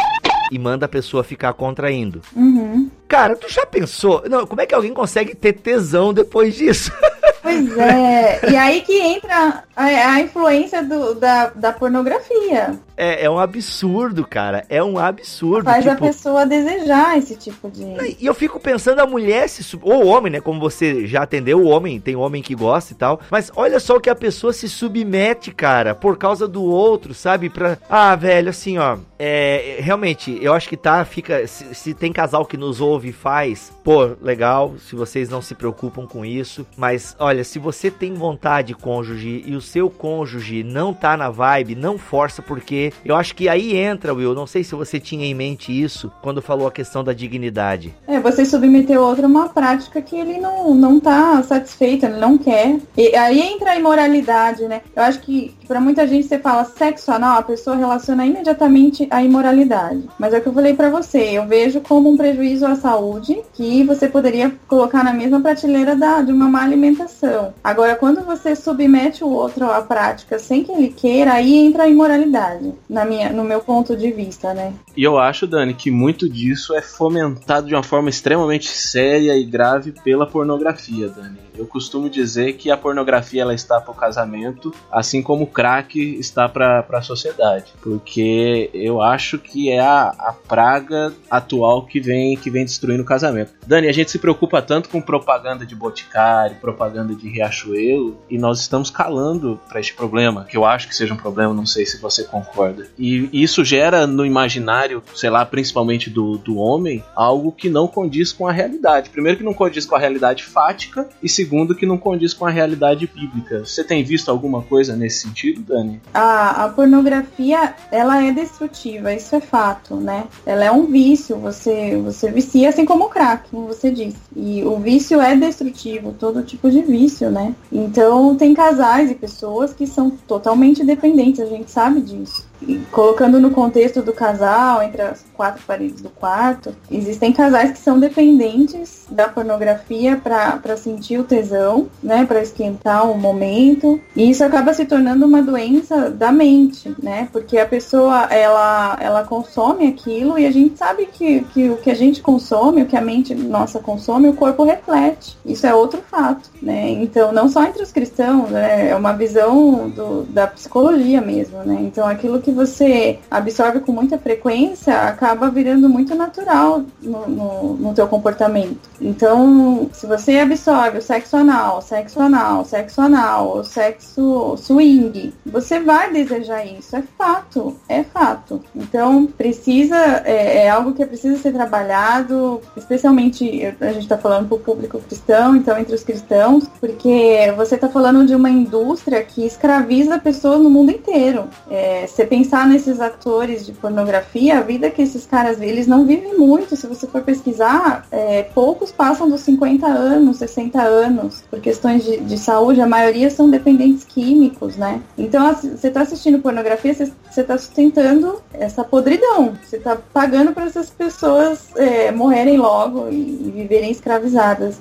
e manda a pessoa ficar contraindo. Uhum. Cara, tu já pensou? Não, como é que alguém consegue ter tesão depois disso? Pois é. e aí que entra a, a influência do, da, da pornografia. É, é um absurdo, cara. É um absurdo. Faz tipo... a pessoa desejar esse tipo de. E eu fico pensando a mulher se. Ou o homem, né? Como você já atendeu, o homem, tem homem que gosta e tal. Mas olha só o que a pessoa se submete, cara, por causa do outro, sabe? Pra. Ah, velho, assim, ó. É, realmente, eu acho que tá, fica. Se, se tem casal que nos ouve e faz, pô, legal. Se vocês não se preocupam com isso. Mas, olha, se você tem vontade, cônjuge, e o seu cônjuge não tá na vibe, não força, porque eu acho que aí entra, Will. Não sei se você tinha em mente isso quando falou a questão da dignidade. É, você submeteu outro a uma prática que ele não, não tá satisfeito, ele não quer. E aí entra a imoralidade, né? Eu acho que, que para muita gente você fala sexo anal, a pessoa relaciona imediatamente a imoralidade. Mas é o que eu falei para você, eu vejo como um prejuízo à saúde que você poderia colocar na mesma prateleira da, de uma má alimentação. Agora, quando você submete o outro à prática sem que ele queira, aí entra a imoralidade na minha, no meu ponto de vista, né? E eu acho, Dani, que muito disso é fomentado de uma forma extremamente séria e grave pela pornografia, Dani. Eu costumo dizer que a pornografia ela está para o casamento, assim como o crack está para a sociedade, porque eu acho que é a, a praga atual que vem que vem destruindo o casamento. Dani, a gente se preocupa tanto com propaganda de Boticário, propaganda de Riachuelo, e nós estamos calando para este problema, que eu acho que seja um problema, não sei se você concorda. E isso gera no imaginário, sei lá, principalmente do, do homem, algo que não condiz com a realidade. Primeiro que não condiz com a realidade fática, e segundo que não condiz com a realidade bíblica. Você tem visto alguma coisa nesse sentido, Dani? A, a pornografia, ela é destrutiva, isso é fato, né? Ela é um vício, você, você vicia assim como o crack, como você disse. E o vício é destrutivo, todo tipo de vício, né? Então tem casais e pessoas que são totalmente dependentes, a gente sabe disso colocando no contexto do casal, entre as quatro paredes do quarto, existem casais que são dependentes da pornografia para sentir o tesão, né, para esquentar o momento, e isso acaba se tornando uma doença da mente, né, porque a pessoa ela ela consome aquilo e a gente sabe que, que o que a gente consome, o que a mente nossa consome, o corpo reflete. Isso é outro fato, né? Então, não só entre os cristãos, né, é uma visão do, da psicologia mesmo, né? Então, aquilo que que você absorve com muita frequência acaba virando muito natural no, no, no teu comportamento. Então, se você absorve o sexo anal, sexo anal, sexo anal, sexo swing, você vai desejar isso. É fato, é fato. Então, precisa, é, é algo que precisa ser trabalhado, especialmente, a gente está falando para o público cristão, então entre os cristãos, porque você está falando de uma indústria que escraviza pessoas no mundo inteiro. É, você pensar nesses atores de pornografia, a vida que esses caras eles não vivem muito. Se você for pesquisar, é, poucos passam dos 50 anos, 60 anos, por questões de, de saúde, a maioria são dependentes químicos, né? Então, você está assistindo pornografia, você está sustentando essa podridão. Você está pagando para essas pessoas é, morrerem logo e, e viverem escravizadas.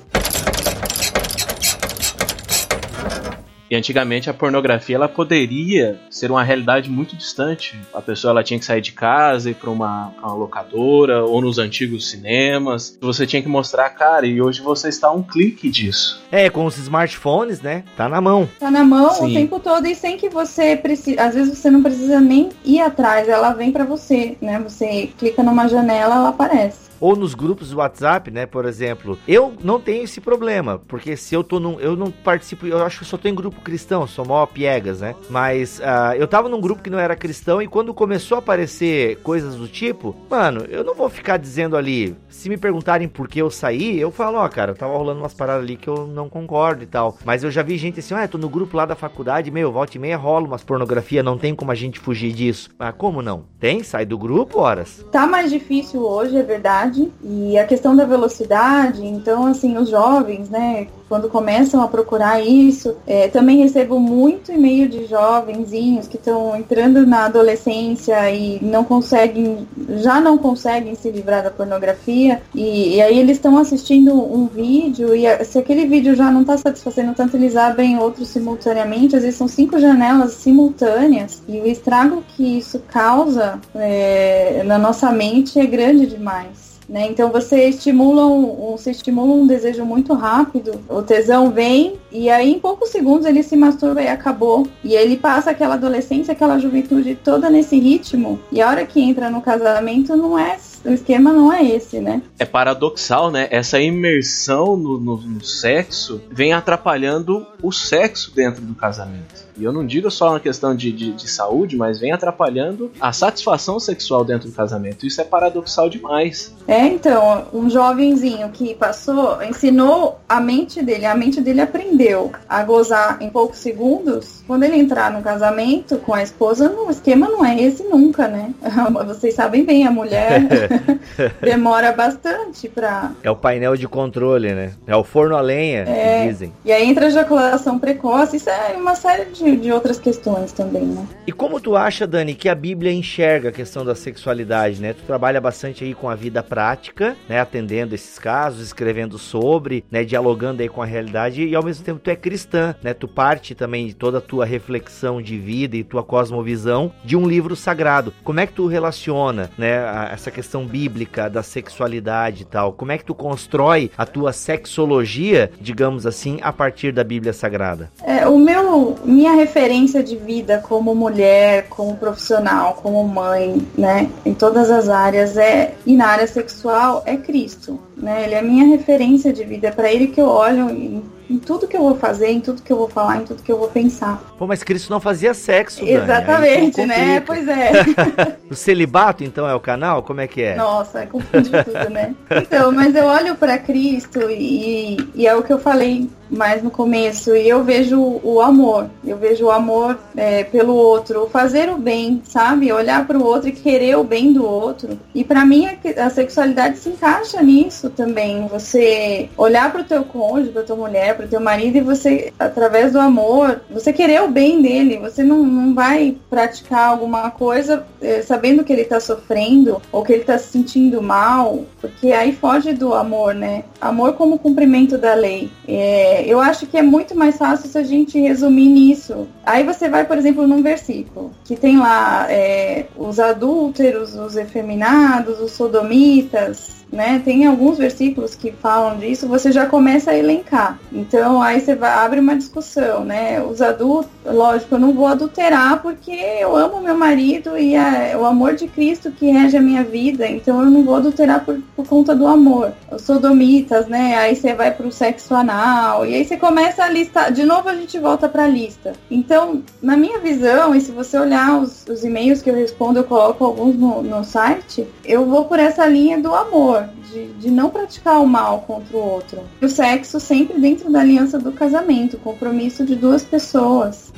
E antigamente a pornografia ela poderia ser uma realidade muito distante. A pessoa ela tinha que sair de casa e ir para uma, uma, locadora ou nos antigos cinemas. Você tinha que mostrar a cara e hoje você está a um clique disso. É, com os smartphones, né? Tá na mão. Tá na mão Sim. o tempo todo e sem que você precise, às vezes você não precisa nem ir atrás, ela vem para você, né? Você clica numa janela, ela aparece ou nos grupos do WhatsApp, né, por exemplo. Eu não tenho esse problema, porque se eu tô num. Eu não participo, eu acho que só tô em grupo cristão, sou mó piegas, né? Mas uh, eu tava num grupo que não era cristão e quando começou a aparecer coisas do tipo, mano, eu não vou ficar dizendo ali. Se me perguntarem por que eu saí, eu falo, ó, oh, cara, tava rolando umas paradas ali que eu não concordo e tal. Mas eu já vi gente assim, ah, tô no grupo lá da faculdade, meu, volta e meia rola umas pornografia, não tem como a gente fugir disso. Ah, como não? Tem? Sai do grupo, horas. Tá mais difícil hoje, é verdade velocidade e a questão da velocidade, então assim, os jovens, né, quando começam a procurar isso, é, também recebo muito e-mail de jovenzinhos que estão entrando na adolescência e não conseguem, já não conseguem se livrar da pornografia e, e aí eles estão assistindo um vídeo e a, se aquele vídeo já não está satisfazendo tanto, eles abrem outros simultaneamente, às vezes são cinco janelas simultâneas e o estrago que isso causa é, na nossa mente é grande demais. Né? Então você estimula um, você estimula um desejo muito rápido, o tesão vem e aí em poucos segundos ele se masturba e acabou. E ele passa aquela adolescência, aquela juventude toda nesse ritmo. E a hora que entra no casamento não é o esquema não é esse, né? É paradoxal, né? Essa imersão no, no, no sexo vem atrapalhando o sexo dentro do casamento. E eu não digo só na questão de, de, de, saúde, mas vem atrapalhando a satisfação sexual dentro do casamento. Isso é paradoxal demais. É, então, um jovenzinho que passou, ensinou a mente dele, a mente dele aprendeu a gozar em poucos segundos. Quando ele entrar no casamento com a esposa, o esquema não é esse nunca, né? Vocês sabem bem, a mulher demora bastante pra. É o painel de controle, né? É o forno a lenha, é, dizem. E aí entra a ejaculação precoce, isso é uma série de de, outras questões também, né? E como tu acha, Dani, que a Bíblia enxerga a questão da sexualidade, né? Tu trabalha bastante aí com a vida prática, né? Atendendo esses casos, escrevendo sobre, né? Dialogando aí com a realidade e ao mesmo tempo tu é cristã, né? Tu parte também de toda a tua reflexão de vida e tua cosmovisão de um livro sagrado. Como é que tu relaciona, né? Essa questão bíblica da sexualidade e tal? Como é que tu constrói a tua sexologia, digamos assim, a partir da Bíblia Sagrada? É, o meu, minha referência de vida como mulher, como profissional, como mãe, né, em todas as áreas é e na área sexual é Cristo, né? Ele é a minha referência de vida, é para ele que eu olho em em tudo que eu vou fazer, em tudo que eu vou falar, em tudo que eu vou pensar. Pô, mas Cristo não fazia sexo, Dani. Exatamente, né? Pois é. o celibato, então, é o canal? Como é que é? Nossa, confunde tudo, né? Então, mas eu olho para Cristo e, e é o que eu falei mais no começo, e eu vejo o amor, eu vejo o amor é, pelo outro, fazer o bem, sabe? Olhar para o outro e querer o bem do outro. E para mim a, a, sexualidade se encaixa nisso também. Você olhar para o teu cônjuge, para tua mulher, para teu marido e você, através do amor, você querer o bem dele. Você não, não vai praticar alguma coisa é, sabendo que ele está sofrendo ou que ele está se sentindo mal, porque aí foge do amor, né? Amor como cumprimento da lei. É, eu acho que é muito mais fácil se a gente resumir nisso. Aí você vai, por exemplo, num versículo que tem lá é, os adúlteros, os efeminados, os sodomitas, né? Tem alguns versículos que falam disso, você já começa a elencar. Então aí você vai, abre uma discussão, né? Os adultos, lógico, eu não vou adulterar porque eu amo meu marido e é o amor de Cristo que rege a minha vida, então eu não vou adulterar por, por conta do amor. Os sodomitas, né? Aí você vai pro sexo anal e aí você começa a listar. De novo a gente volta para a lista. Então, na minha visão, e se você olhar os, os e-mails que eu respondo, eu coloco alguns no, no site, eu vou por essa linha do amor de, de não praticar o mal contra o outro. O sexo sempre dentro da aliança do casamento, compromisso de duas pessoas.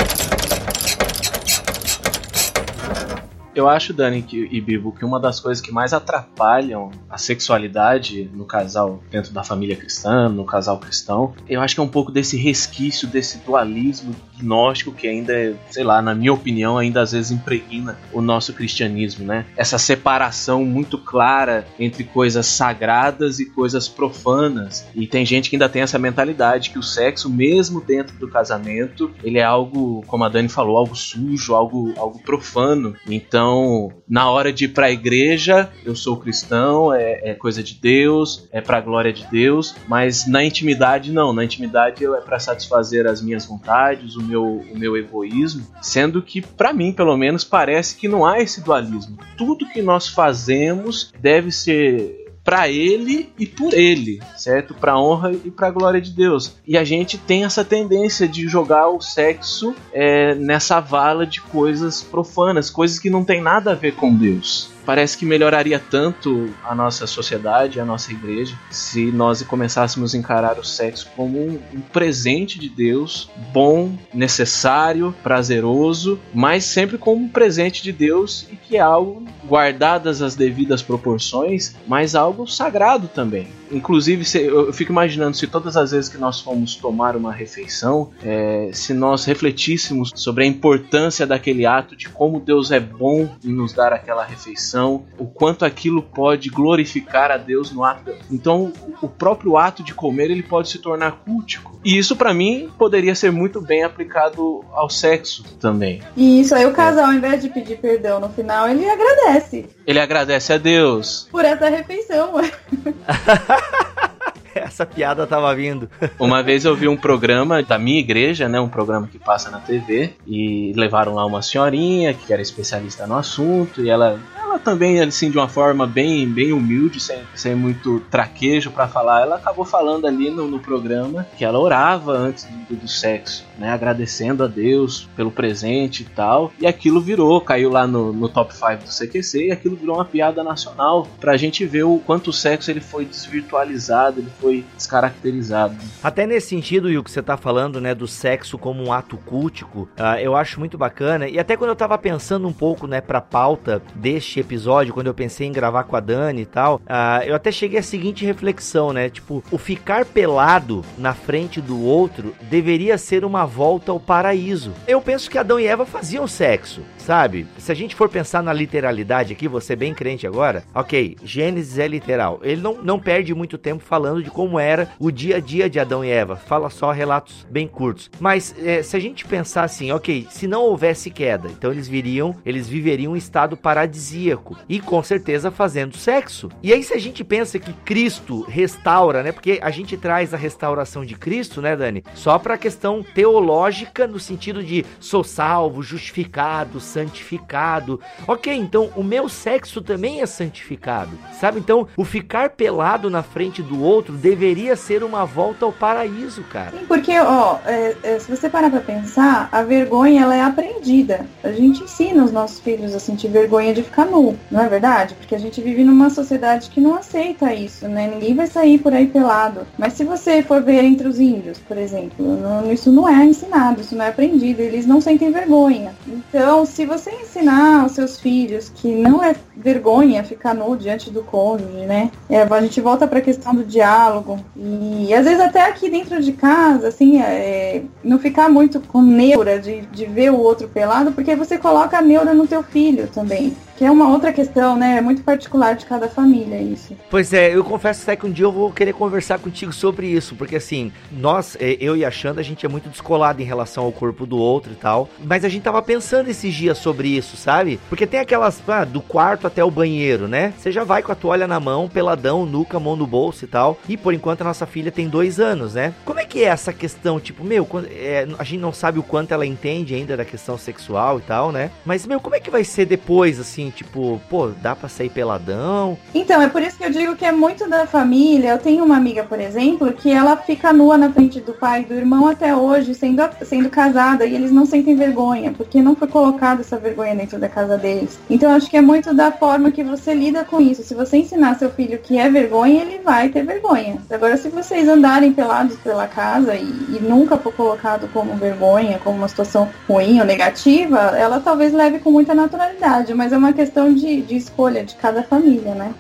Eu acho, Dani e Bibo, que uma das coisas que mais atrapalham a sexualidade no casal dentro da família cristã, no casal cristão, eu acho que é um pouco desse resquício, desse dualismo gnóstico que ainda, sei lá, na minha opinião, ainda às vezes impregna o nosso cristianismo, né? Essa separação muito clara entre coisas sagradas e coisas profanas. E tem gente que ainda tem essa mentalidade que o sexo, mesmo dentro do casamento, ele é algo, como a Dani falou, algo sujo, algo, algo profano. Então, na hora de ir para a igreja, eu sou cristão, é, é coisa de Deus, é para a glória de Deus, mas na intimidade não. Na intimidade eu é para satisfazer as minhas vontades, o meu, o meu egoísmo, sendo que para mim, pelo menos, parece que não há esse dualismo. Tudo que nós fazemos deve ser para ele e por ele, certo? Para honra e para glória de Deus. E a gente tem essa tendência de jogar o sexo é, nessa vala de coisas profanas, coisas que não tem nada a ver com Deus parece que melhoraria tanto a nossa sociedade, a nossa igreja, se nós começássemos a encarar o sexo como um, um presente de Deus, bom, necessário, prazeroso, mas sempre como um presente de Deus e que é algo guardadas as devidas proporções, mas algo sagrado também. Inclusive, eu fico imaginando se todas as vezes que nós fomos tomar uma refeição, é, se nós refletíssemos sobre a importância daquele ato, de como Deus é bom em nos dar aquela refeição, o quanto aquilo pode glorificar a Deus no ato. Então, o próprio ato de comer ele pode se tornar cultico. E isso, para mim, poderia ser muito bem aplicado ao sexo também. E isso aí, o casal, ao invés de pedir perdão no final, ele agradece. Ele agradece a Deus por essa refeição. Essa piada tava vindo. Uma vez eu vi um programa da minha igreja, né, um programa que passa na TV, e levaram lá uma senhorinha que era especialista no assunto, e ela ela também, assim, de uma forma bem, bem humilde, sem, sem muito traquejo para falar, ela acabou falando ali no, no programa que ela orava antes do, do, sexo, né? Agradecendo a Deus pelo presente e tal. E aquilo virou, caiu lá no, no top 5 do CQC e aquilo virou uma piada nacional pra gente ver o quanto o sexo ele foi desvirtualizado, ele foi descaracterizado. Até nesse sentido, o que você tá falando, né, do sexo como um ato cultico, uh, eu acho muito bacana. E até quando eu tava pensando um pouco, né, pra pauta deste episódio, quando eu pensei em gravar com a Dani e tal, uh, eu até cheguei à seguinte reflexão, né? Tipo, o ficar pelado na frente do outro deveria ser uma volta ao paraíso. Eu penso que Adão e Eva faziam sexo, sabe? Se a gente for pensar na literalidade aqui, você bem crente agora, ok, Gênesis é literal. Ele não, não perde muito tempo falando de como era o dia a dia de Adão e Eva. Fala só relatos bem curtos. Mas é, se a gente pensar assim, ok, se não houvesse queda, então eles viriam, eles viveriam um estado paradisíaco demoníaco e com certeza fazendo sexo. E aí se a gente pensa que Cristo restaura, né? Porque a gente traz a restauração de Cristo, né, Dani? Só para a questão teológica no sentido de sou salvo, justificado, santificado. OK, então o meu sexo também é santificado. Sabe? Então, o ficar pelado na frente do outro deveria ser uma volta ao paraíso, cara. Sim, porque, ó, é, é, se você parar pra pensar, a vergonha ela é aprendida. A gente ensina os nossos filhos a sentir vergonha de ficar nu não é verdade? Porque a gente vive numa sociedade que não aceita isso, né? Ninguém vai sair por aí pelado. Mas se você for ver entre os índios, por exemplo, não, isso não é ensinado, isso não é aprendido, eles não sentem vergonha. Então, se você ensinar aos seus filhos que não é vergonha ficar nu diante do cônjuge, né? É, a gente volta para a questão do diálogo e às vezes até aqui dentro de casa, assim, é, não ficar muito com neura de, de ver o outro pelado, porque você coloca a neura no teu filho também. Que é uma outra questão, né? É muito particular de cada família isso. Pois é, eu confesso até que um dia eu vou querer conversar contigo sobre isso, porque assim, nós, é, eu e a Xanda, a gente é muito descolado em relação ao corpo do outro e tal, mas a gente tava pensando esses dias sobre isso, sabe? Porque tem aquelas, ah, do quarto até o banheiro, né? Você já vai com a toalha na mão, peladão, nuca, mão no bolso e tal, e por enquanto a nossa filha tem dois anos, né? Como é que é essa questão, tipo, meu, é, a gente não sabe o quanto ela entende ainda da questão sexual e tal, né? Mas, meu, como é que vai ser depois, assim, tipo, pô, dá pra sair peladão? Então, é por isso que eu digo que é muito da família. Eu tenho uma amiga, por exemplo, que ela fica nua na frente do pai e do irmão até hoje, sendo, sendo casada, e eles não sentem vergonha, porque não foi colocada essa vergonha dentro da casa deles. Então, acho que é muito da forma que você lida com isso. Se você ensinar seu filho que é vergonha, ele vai ter vergonha. Agora, se vocês andarem pelados pela casa e, e nunca for colocado como vergonha, como uma situação ruim ou negativa, ela talvez leve com muita naturalidade, mas é uma questão de, de escolha de cada família, né?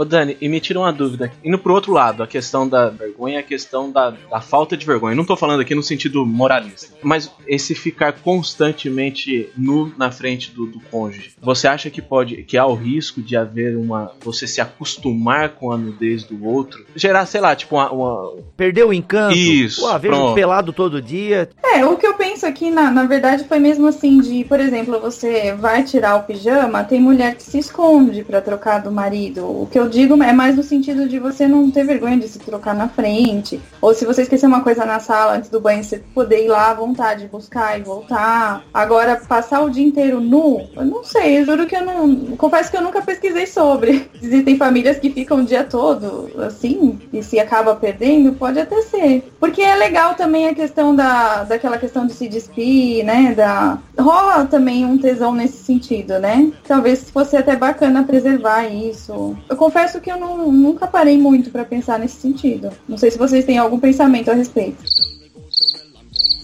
Ô Dani, e me tira uma dúvida. Indo pro outro lado, a questão da vergonha a questão da, da falta de vergonha. não tô falando aqui no sentido moralista, mas esse ficar constantemente nu na frente do, do cônjuge. Você acha que pode, que há o risco de haver uma. você se acostumar com a nudez do outro? Gerar, sei lá, tipo uma. uma... Perder o encanto? Isso. Pô, vejo pelado todo dia. É, o que eu penso aqui, na, na verdade, foi mesmo assim de, por exemplo, você vai tirar o pijama, tem mulher que se esconde para trocar do marido. O que eu digo é mais no sentido de você não ter vergonha de se trocar na frente. Ou se você esquecer uma coisa na sala antes do banho, você poder ir lá à vontade, buscar e voltar. Agora, passar o dia inteiro nu, eu não sei, eu juro que eu não. Confesso que eu nunca pesquisei sobre. Existem famílias que ficam o dia todo assim, e se acaba perdendo, pode até ser. Porque é legal também a questão da, daquela questão de se despir, né? Da, rola também um tesão nesse sentido, né? Talvez fosse até bacana preservar isso. Eu confesso que eu não, nunca parei muito para pensar nesse sentido. Não sei se vocês têm algum pensamento a respeito.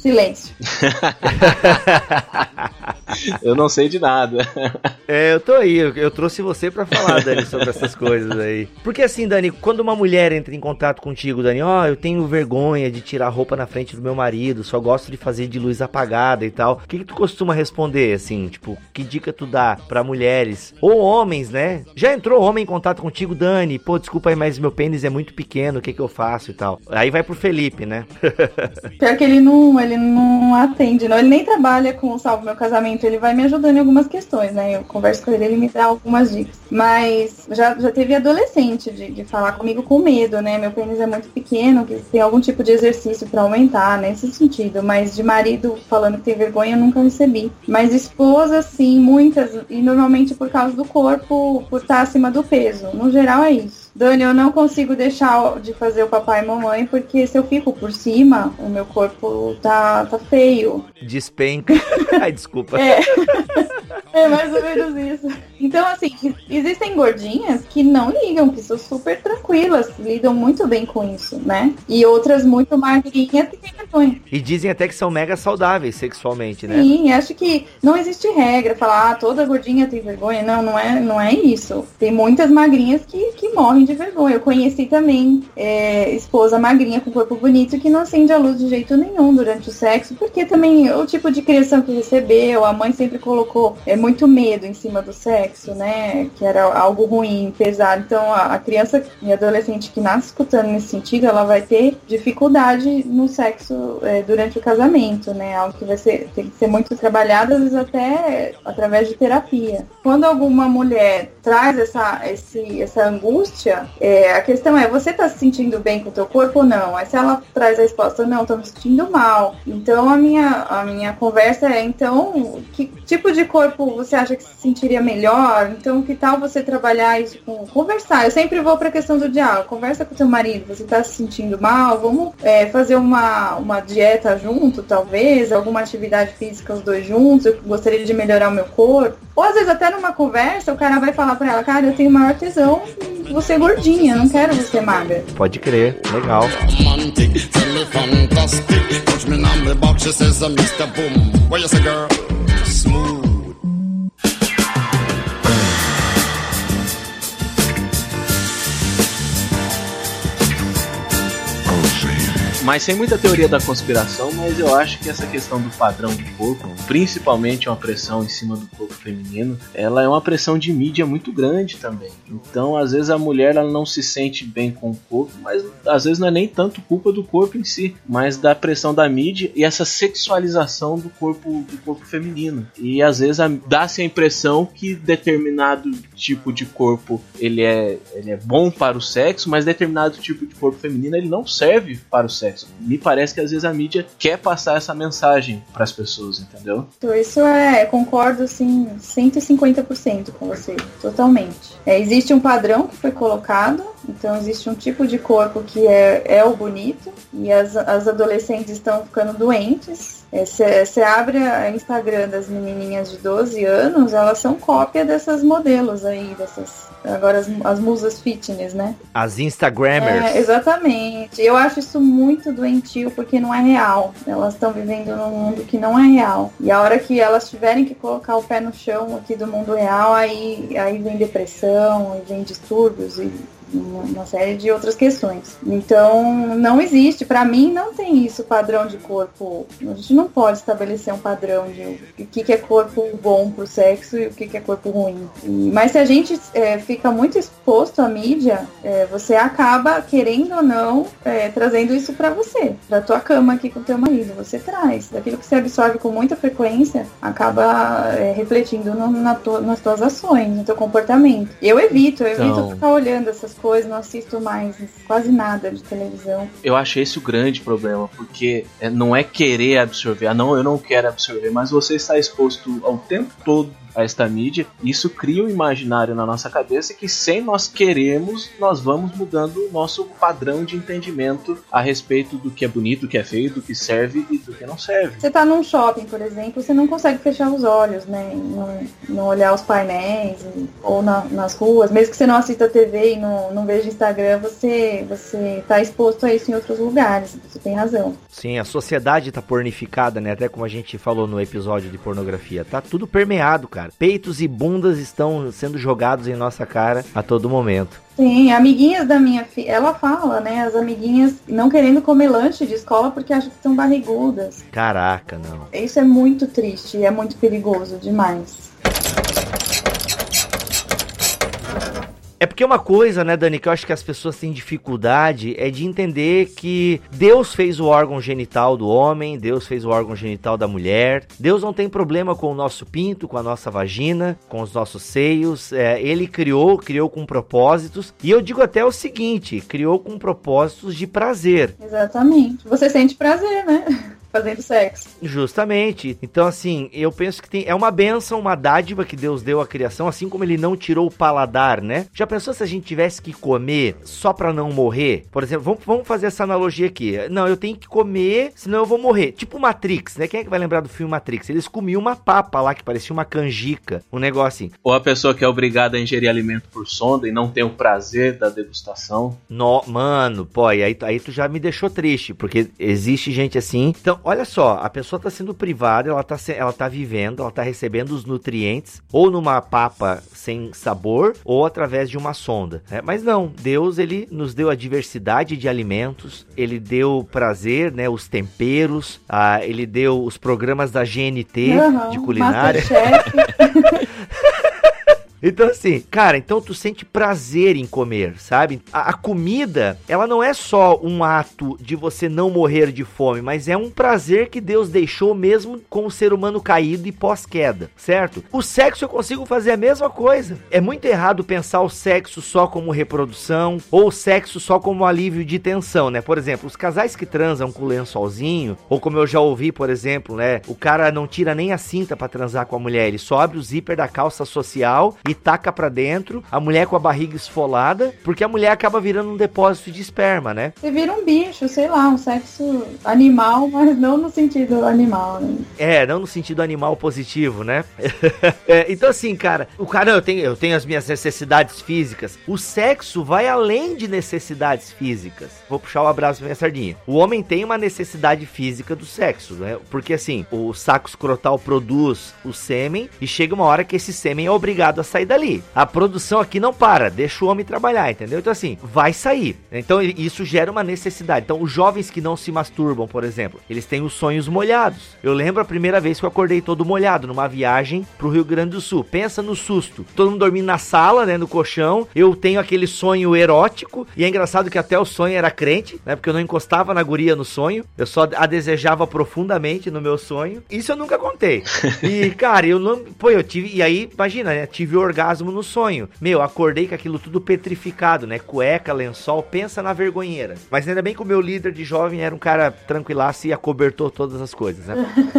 Silêncio. eu não sei de nada. É, eu tô aí, eu, trouxe você para falar, Dani, sobre essas coisas aí. Porque assim, Dani, quando uma mulher entra em contato contigo, Dani, ó, oh, eu tenho vergonha de tirar a roupa na frente do meu marido, só gosto de fazer de luz apagada e tal. O que, que tu costuma responder, assim, tipo, que dica tu dá para mulheres? Ou homens, né? Já entrou homem em contato contigo, Dani? Pô, desculpa aí, mas meu pênis é muito pequeno, o que que eu faço e tal? Aí vai pro Felipe, né? Pior que ele não, ele não atende, não. Ele nem trabalha com o Salvo Meu Casamento, ele vai me ajudando em algumas questões, né? Eu converso com ele, ele me dá algumas dicas. Mas já, já teve adolescente de, de falar comigo com medo, né? Meu pênis é muito pequeno, que tem algum tipo de exercício para aumentar, nesse sentido. Mas de marido falando que tem vergonha, eu nunca recebi. Mas esposa, sim, muitas. E normalmente por causa do corpo, por estar acima do peso. No geral é isso. Dani, eu não consigo deixar de fazer o papai e mamãe, porque se eu fico por cima, o meu corpo tá, tá feio. Despenca. Ai, desculpa. É. é mais ou menos isso. Então, assim, existem gordinhas que não ligam, que são super tranquilas, lidam muito bem com isso, né? E outras muito magrinhas que têm vergonha. E dizem até que são mega saudáveis sexualmente, né? Sim, acho que não existe regra, falar, ah, toda gordinha tem vergonha. Não, não é, não é isso. Tem muitas magrinhas que, que morrem de vergonha. Eu conheci também é, esposa magrinha com corpo bonito que não acende a luz de jeito nenhum durante o sexo, porque também o tipo de criação que recebeu, a mãe sempre colocou é, muito medo em cima do sexo, né? Que era algo ruim, pesado. Então a, criança e adolescente que nasce escutando nesse sentido, ela vai ter dificuldade no sexo é, durante o casamento, né? Algo que vai ser, tem que ser muito trabalhado, às vezes até através de terapia. Quando alguma mulher traz essa, esse, essa angústia, é, a questão é, você tá se sentindo bem com o teu corpo ou não? Aí se ela traz a resposta, não, tô me sentindo mal. Então a minha, a minha conversa é, então, que tipo de corpo você acha que se sentiria melhor? Então que tal você trabalhar isso com conversar? Eu sempre vou pra questão do diálogo. Conversa com teu marido, você tá se sentindo mal? Vamos é, fazer uma, uma dieta junto, talvez, alguma atividade física os dois juntos, eu gostaria de melhorar o meu corpo. Ou às vezes até numa conversa o cara vai falar pra ela, cara, eu tenho maior tesão você gordinha, não quero você magra. Pode crer, legal. Smooth. Mas sem muita teoria da conspiração, mas eu acho que essa questão do padrão do corpo, principalmente uma pressão em cima do corpo feminino, ela é uma pressão de mídia muito grande também. Então, às vezes a mulher ela não se sente bem com o corpo, mas às vezes não é nem tanto culpa do corpo em si, mas da pressão da mídia e essa sexualização do corpo do corpo feminino. E às vezes dá-se a impressão que determinado tipo de corpo ele é, ele é bom para o sexo, mas determinado tipo de corpo feminino ele não serve para o sexo. Me parece que às vezes a mídia quer passar essa mensagem para as pessoas, entendeu? Então, isso é, concordo assim, 150% com você, totalmente. É, existe um padrão que foi colocado, então existe um tipo de corpo que é, é o bonito, e as, as adolescentes estão ficando doentes. Você é, abre a Instagram das menininhas de 12 anos, elas são cópia dessas modelos aí, dessas agora as, as musas fitness, né? As Instagrammers. É, exatamente. Eu acho isso muito doentio porque não é real. Elas estão vivendo num mundo que não é real. E a hora que elas tiverem que colocar o pé no chão aqui do mundo real, aí, aí vem depressão, aí vem distúrbios e uma série de outras questões. Então, não existe, para mim, não tem isso, padrão de corpo. A gente não pode estabelecer um padrão de o que, é corpo bom pro sexo e o que, é corpo ruim. mas se a gente é, fica muito exposto à mídia, é, você acaba, querendo ou não, é, trazendo isso para você, pra tua cama aqui com teu marido. Você traz. Daquilo que você absorve com muita frequência, acaba é, refletindo no, na tua, nas tuas ações, no teu comportamento. Eu evito, eu evito então... ficar olhando essas coisas, não assisto mais quase nada de televisão. Eu acho esse o grande problema, porque é, não é querer absorver, ah não, eu não quero absorver, mas você está exposto ao tempo todo a esta mídia, isso cria um imaginário na nossa cabeça que sem nós queremos, nós vamos mudando o nosso padrão de entendimento a respeito do que é bonito, do que é feio, do que serve e do que não serve. Você tá num shopping, por exemplo, você não consegue fechar os olhos, né? Não, não olhar os painéis ou na, nas ruas, mesmo que você não assista TV e não, não veja Instagram, você, você tá exposto a isso em outros lugares, você tem razão. Sim, a sociedade tá pornificada, né? Até como a gente falou no episódio de pornografia. Tá tudo permeado, cara cara. Peitos e bundas estão sendo jogados em nossa cara a todo momento. Sim, amiguinhas da minha filha, ela fala, né? As amiguinhas não querendo comer lanche de escola porque acham que são barrigudas. Caraca, não. Isso é muito triste e é muito perigoso demais. É porque uma coisa, né, Dani, que eu acho que as pessoas têm dificuldade é de entender que Deus fez o órgão genital do homem, Deus fez o órgão genital da mulher. Deus não tem problema com o nosso pinto, com a nossa vagina, com os nossos seios. É, ele criou, criou com propósitos. E eu digo até o seguinte: criou com propósitos de prazer. Exatamente. Você sente prazer, né? Fazendo sexo. Justamente. Então, assim, eu penso que tem, é uma benção, uma dádiva que Deus deu à criação, assim como ele não tirou o paladar, né? Já pensou se a gente tivesse que comer só pra não morrer? Por exemplo, vamos, vamos fazer essa analogia aqui. Não, eu tenho que comer, senão eu vou morrer. Tipo Matrix, né? Quem é que vai lembrar do filme Matrix? Eles comiam uma papa lá que parecia uma canjica, um negócio assim. Ou a pessoa que é obrigada a ingerir alimento por sonda e não tem o prazer da degustação. No, mano, pô, e aí, aí tu já me deixou triste, porque existe gente assim. Então, olha só, a pessoa está sendo privada, ela está ela tá vivendo, ela está recebendo os nutrientes ou numa papa sem sabor ou através de uma sonda. Né? Mas não, Deus ele nos deu a diversidade de alimentos, ele deu prazer, né, os temperos, ah, ele deu os programas da GNT uhum, de culinária. Então, assim, cara, então tu sente prazer em comer, sabe? A, a, comida, ela não é só um ato de você não morrer de fome, mas é um prazer que Deus deixou mesmo com o ser humano caído e pós-queda, certo? O sexo eu consigo fazer a mesma coisa. É muito errado pensar o sexo só como reprodução ou o sexo só como alívio de tensão, né? Por exemplo, os casais que transam com lençolzinho, ou como eu já ouvi, por exemplo, né? O cara não tira nem a cinta para transar com a mulher, ele só abre o zíper da calça social e taca pra dentro, a mulher com a barriga esfolada, porque a mulher acaba virando um depósito de esperma, né? Você vira um bicho, sei lá, um sexo animal, mas não no sentido animal, né? É, não no sentido animal positivo, né? é, então assim, cara, o cara, eu tenho, eu tenho as minhas necessidades físicas. O sexo vai além de necessidades físicas. Vou puxar o abraço pra minha sardinha. O homem tem uma necessidade física do sexo, né? Porque assim, o saco escrotal produz o sêmen e chega uma hora que esse sêmen é obrigado a sair dali. A produção aqui não para, deixa o homem trabalhar, entendeu? Então assim, vai sair. Então isso gera uma necessidade. Então os jovens que não se masturbam, por exemplo, eles têm os sonhos molhados. Eu lembro a primeira vez que eu acordei todo molhado numa viagem pro Rio Grande do Sul. Pensa no susto. Todo mundo dormindo na sala, né, no colchão. Eu tenho aquele sonho erótico e é engraçado que até o sonho era crente, né? Porque eu não encostava na guria no sonho. Eu só a desejava profundamente no meu sonho. Isso eu nunca contei. E, cara, eu não, pô, eu tive e aí, imagina, né? Tive orgasmo no sonho. Meu, acordei com aquilo tudo petrificado, né? Cueca, lençol, pensa na vergonheira. Mas ainda bem que o meu líder de jovem era um cara tranquilaço e acobertou todas as coisas, né?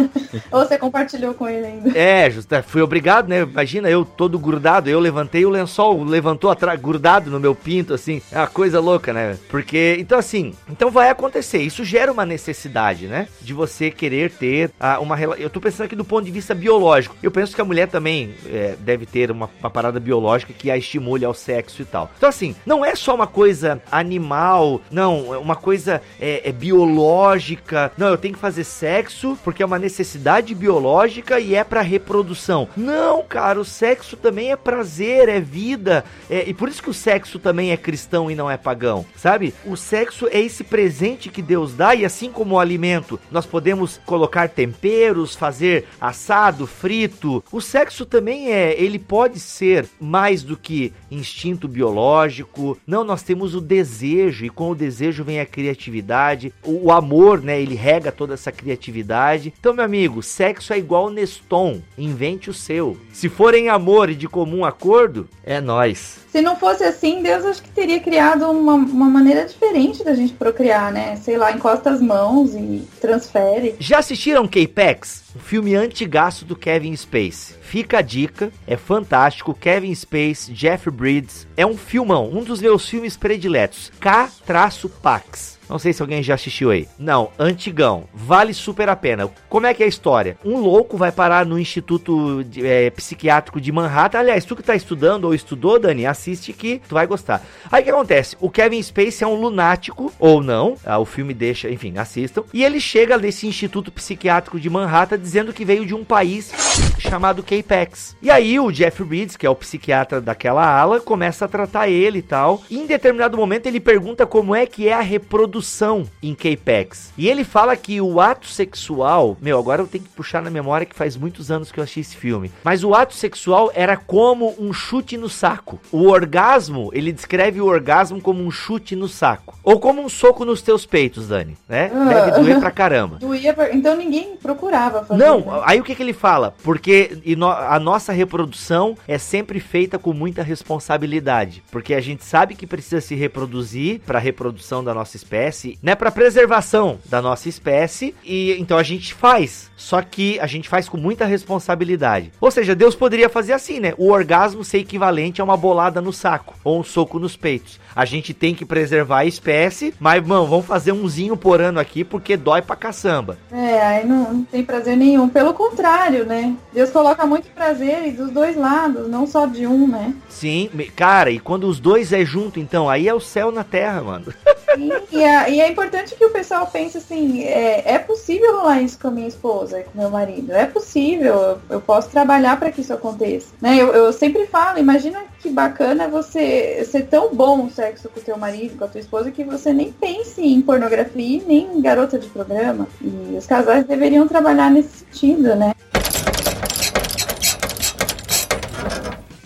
Ou você compartilhou com ele ainda. É, justo, é, fui obrigado, né? Imagina eu todo grudado, eu levantei o lençol, levantou atrás, grudado no meu pinto, assim. É uma coisa louca, né? Porque, então assim, então vai acontecer. Isso gera uma necessidade, né? De você querer ter ah, uma relação. Eu tô pensando aqui do ponto de vista biológico. Eu penso que a mulher também é, deve ter uma, uma parada biológica que a estimule ao sexo e tal. Então assim, não é só uma coisa animal, não, é uma coisa é, é biológica. Não, eu tenho que fazer sexo porque é uma necessidade biológica e é para reprodução. Não, cara, o sexo também é prazer, é vida. É, e por isso que o sexo também é cristão e não é pagão, sabe? O sexo é esse presente que Deus dá e assim como o alimento, nós podemos colocar temperos, fazer assado, frito. O sexo também é, ele pode ser mais do que instinto biológico. Não, nós temos o desejo e com o desejo vem a criatividade. O, o amor, né, ele rega toda essa criatividade. Então, meu amigo, sexo é igual Neston, invente o seu. Se for em amor e de comum acordo, é nós. Se não fosse assim, Deus acho que teria criado uma, uma maneira diferente da gente procriar, né? Sei lá, encosta as mãos e transfere. Já assistiram K-Pax? Um filme antigaço do Kevin Space. Fica a dica, é fantástico. Kevin Space, Jeff Bridges. É um filmão, um dos meus filmes prediletos. K-Pax. Não sei se alguém já assistiu aí. Não, antigão. Vale super a pena. Como é que é a história? Um louco vai parar no Instituto de, é, Psiquiátrico de Manhattan. Aliás, tu que tá estudando ou estudou, Dani, assiste que tu vai gostar. Aí o que acontece? O Kevin Spacey é um lunático, ou não. Ah, o filme deixa, enfim, assistam. E ele chega nesse Instituto Psiquiátrico de Manhattan dizendo que veio de um país chamado K-Pax. E aí o Jeff Bridges, que é o psiquiatra daquela ala, começa a tratar ele e tal. E em determinado momento ele pergunta como é que é a reprodução em K-Pax. E ele fala que o ato sexual, meu, agora eu tenho que puxar na memória que faz muitos anos que eu achei esse filme. Mas o ato sexual era como um chute no saco. O orgasmo, ele descreve o orgasmo como um chute no saco. Ou como um soco nos teus peitos, Dani, né? Deve doer pra caramba. Doía, pra- então ninguém procurava fazer. Não, né? aí o que, que ele fala? Porque a nossa reprodução é sempre feita com muita responsabilidade. Porque a gente sabe que precisa se reproduzir para reprodução da nossa espécie, né? Para preservação da nossa espécie. E então a gente faz. Só que a gente faz com muita responsabilidade. Ou seja, Deus poderia fazer assim, né? O orgasmo ser equivalente a uma bolada no saco ou um soco nos peitos. A gente tem que preservar a espécie, mas, mano, vamos fazer umzinho por ano aqui porque dói pra caçamba. É, aí não, não tem prazer nenhum. Pelo contrário, né? Deus coloca muito prazer dos dois lados, não só de um, né? Sim, cara, e quando os dois é junto, então, aí é o céu na terra, mano. Sim, e, é, e é importante que o pessoal pense assim, é, é possível rolar isso com a minha esposa, com meu marido. É possível, eu, eu posso trabalhar para que isso aconteça. Né? Eu, eu sempre falo, imagina que bacana você ser tão bom o sexo com o teu marido, com a tua esposa, que você nem pense em pornografia nem em garota de programa. E os casais deveriam trabalhar nesse sentido, né?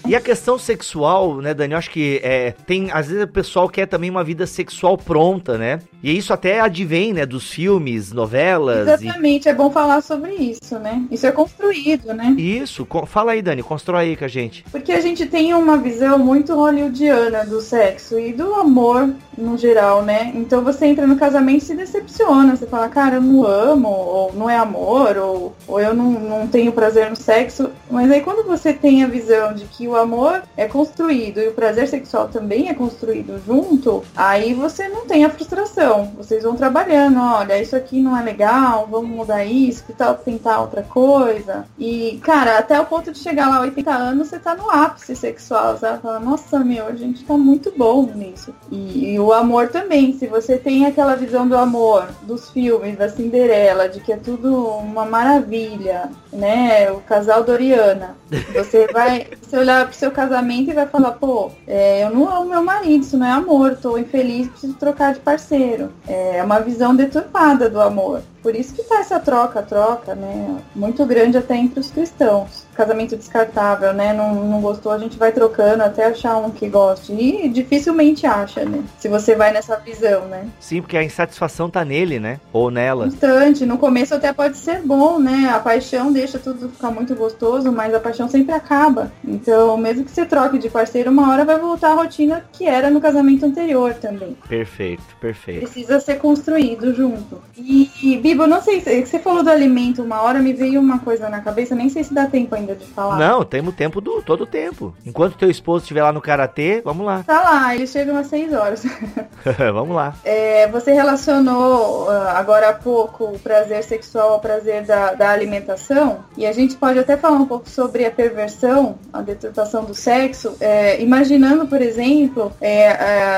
E a questão sexual, né, Dani? Eu acho que é, tem. Às vezes o pessoal quer também uma vida sexual pronta, né? E isso até advém, né, dos filmes, novelas. Exatamente, é bom falar sobre isso, né? Isso é construído, né? E... Isso, fala aí, Dani, constrói aí com a gente. Porque a gente tem uma visão muito hollywoodiana do sexo e do amor no geral, né? Então você entra no casamento e se decepciona. Você fala, cara, eu não amo, ou não é amor, ou, ou eu não, não tenho prazer no sexo. Mas aí quando você tem a visão de que o amor é construído e o prazer sexual também é construído junto, aí você não tem a frustração. Vocês vão trabalhando, olha, isso aqui não é legal, vamos mudar isso, que tal tentar outra coisa. E, cara, até o ponto de chegar lá 80 anos, você tá no ápice sexual, sabe? Fala, nossa, meu, a gente tá muito bom nisso. E, e o amor também, se você tem aquela visão do amor, dos filmes, da Cinderela, de que é tudo uma maravilha, né? O casal Doriana. Você vai você olhar pro seu casamento e vai falar, pô, é, eu não amo meu marido, isso não é amor, tô infeliz, preciso trocar de parceiro. É uma visão deturpada do amor. Por isso que tá essa troca-troca, né? Muito grande até entre os cristãos casamento descartável, né? Não, não gostou, a gente vai trocando até achar um que goste. E dificilmente acha, né? Se você vai nessa visão, né? Sim, porque a insatisfação tá nele, né? Ou nela. Constante. No começo até pode ser bom, né? A paixão deixa tudo ficar muito gostoso, mas a paixão sempre acaba. Então, mesmo que você troque de parceiro, uma hora vai voltar a rotina que era no casamento anterior também. Perfeito, perfeito. Precisa ser construído junto. E, e Bibo, não sei, você falou do alimento uma hora, me veio uma coisa na cabeça, nem sei se dá tempo ainda de falar. Não, temos tempo do todo o tempo. Enquanto teu esposo estiver lá no karatê, vamos lá. Tá lá, eles chegam às 6 horas. vamos lá. É, você relacionou uh, agora há pouco o prazer sexual ao prazer da, da alimentação, e a gente pode até falar um pouco sobre a perversão, a deturpação do sexo, é, imaginando, por exemplo, é,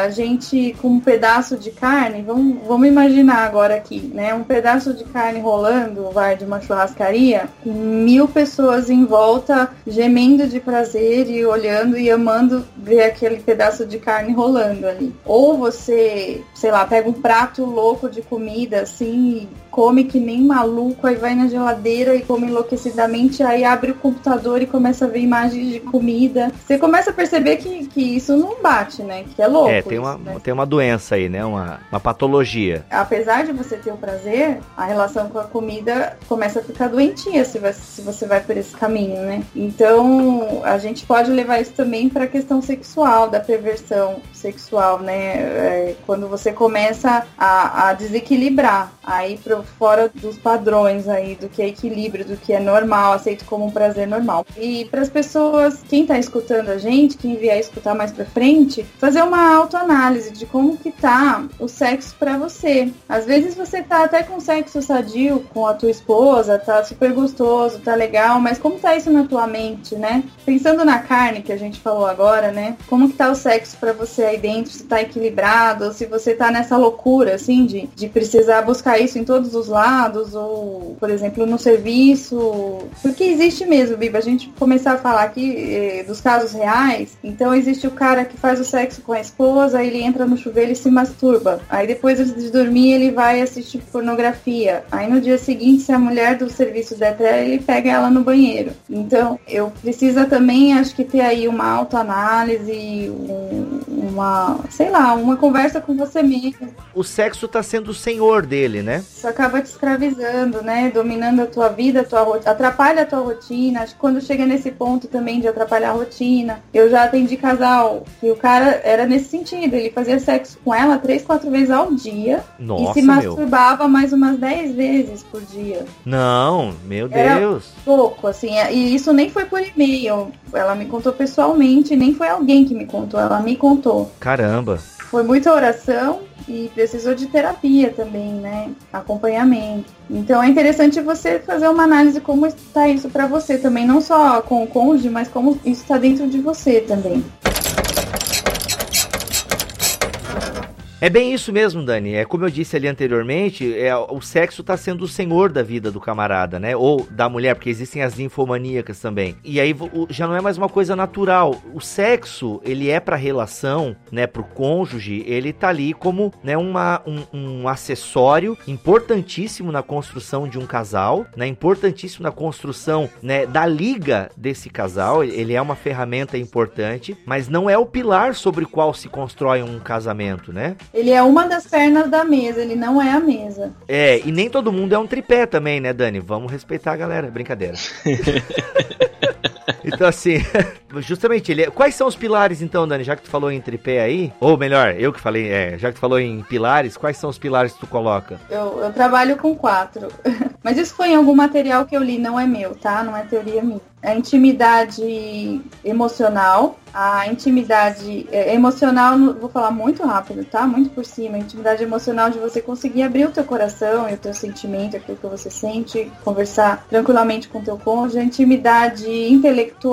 a gente com um pedaço de carne, vamos, vamos imaginar agora aqui, né? Um pedaço de carne rolando, vai, de uma churrascaria, com mil pessoas em volta, gemendo de prazer e olhando e amando ver aquele pedaço de carne rolando ali. Ou você, sei lá, pega um prato louco de comida assim come que nem maluco, aí vai na geladeira e come enlouquecidamente, aí abre o computador e começa a ver imagens de comida. Você começa a perceber que, que isso não bate, né? Que é louco. É, tem, isso, uma, né? tem uma doença aí, né? Uma, uma patologia. Apesar de você ter o prazer, a relação com a comida começa a ficar doentia se, vai, se você vai por esse caminho, né? Então, a gente pode levar isso também para a questão sexual, da perversão sexual, né? É, quando você começa a, a desequilibrar, aí pro, fora dos padrões aí, do que é equilíbrio, do que é normal, aceito como um prazer normal. E para as pessoas, quem tá escutando a gente, quem vier escutar mais pra frente, fazer uma autoanálise de como que tá o sexo para você. Às vezes você tá até com sexo sadio com a tua esposa, tá super gostoso, tá legal, mas como tá isso na tua mente, né? Pensando na carne que a gente falou agora, né? Como que tá o sexo para você aí dentro, se tá equilibrado, ou se você tá nessa loucura, assim, de, de precisar buscar isso em todos os lados, ou, por exemplo, no serviço. Porque existe mesmo, Biba, a gente começar a falar aqui eh, dos casos reais. Então, existe o cara que faz o sexo com a esposa, ele entra no chuveiro e se masturba. Aí, depois de dormir, ele vai assistir pornografia. Aí, no dia seguinte, se a mulher do serviço der pra ele pega ela no banheiro. Então, eu precisa também, acho que ter aí uma autoanálise, um, uma, sei lá, uma conversa com você mesmo. O sexo tá sendo o senhor dele, né? Isso acaba te escravizando, né? Dominando a tua vida, a tua rotina, atrapalha a tua rotina. Acho que quando chega nesse ponto também de atrapalhar a rotina. Eu já atendi casal que o cara era nesse sentido. Ele fazia sexo com ela três, quatro vezes ao dia. Nossa, e se masturbava mais umas dez vezes por dia. Não, meu Era- Deus. Pouco, assim. E isso nem foi por e-mail. Ela me contou pessoalmente, nem foi alguém que me contou. Ela me contou. Caramba. Foi muita oração e precisou de terapia também, né? Acompanhamento. Então é interessante você fazer uma análise como está isso para você também, não só com o cônjuge, mas como isso está dentro de você também. É bem isso mesmo, Dani. É como eu disse ali anteriormente, é, o sexo tá sendo o senhor da vida do camarada, né? Ou da mulher, porque existem as ninfomaníacas também. E aí o- já não é mais uma coisa natural. O sexo, ele é pra relação, né, pro cônjuge, ele tá ali como, né, uma, um, um acessório importantíssimo na construção de um casal, né? Importantíssimo na construção, né, da liga desse casal. Ele é uma ferramenta importante, mas não é o pilar sobre o qual se constrói um casamento, né? Ele é uma das pernas da mesa, ele não é a mesa. É, e nem todo mundo é um tripé também, né, Dani? Vamos respeitar a galera, brincadeira. então, assim, justamente, ele é- quais são os pilares, então, Dani? Já que tu falou em tripé aí, ou melhor, eu que falei, é, já que tu falou em pilares, quais são os pilares que tu coloca? Eu, eu trabalho com quatro. Mas isso foi em algum material que eu li, não é meu, tá? Não é teoria minha. A intimidade emocional, a intimidade é, emocional, vou falar muito rápido, tá? Muito por cima. A intimidade emocional de você conseguir abrir o teu coração e o teu sentimento, aquilo que você sente, conversar tranquilamente com o teu cônjuge. A intimidade intelectual,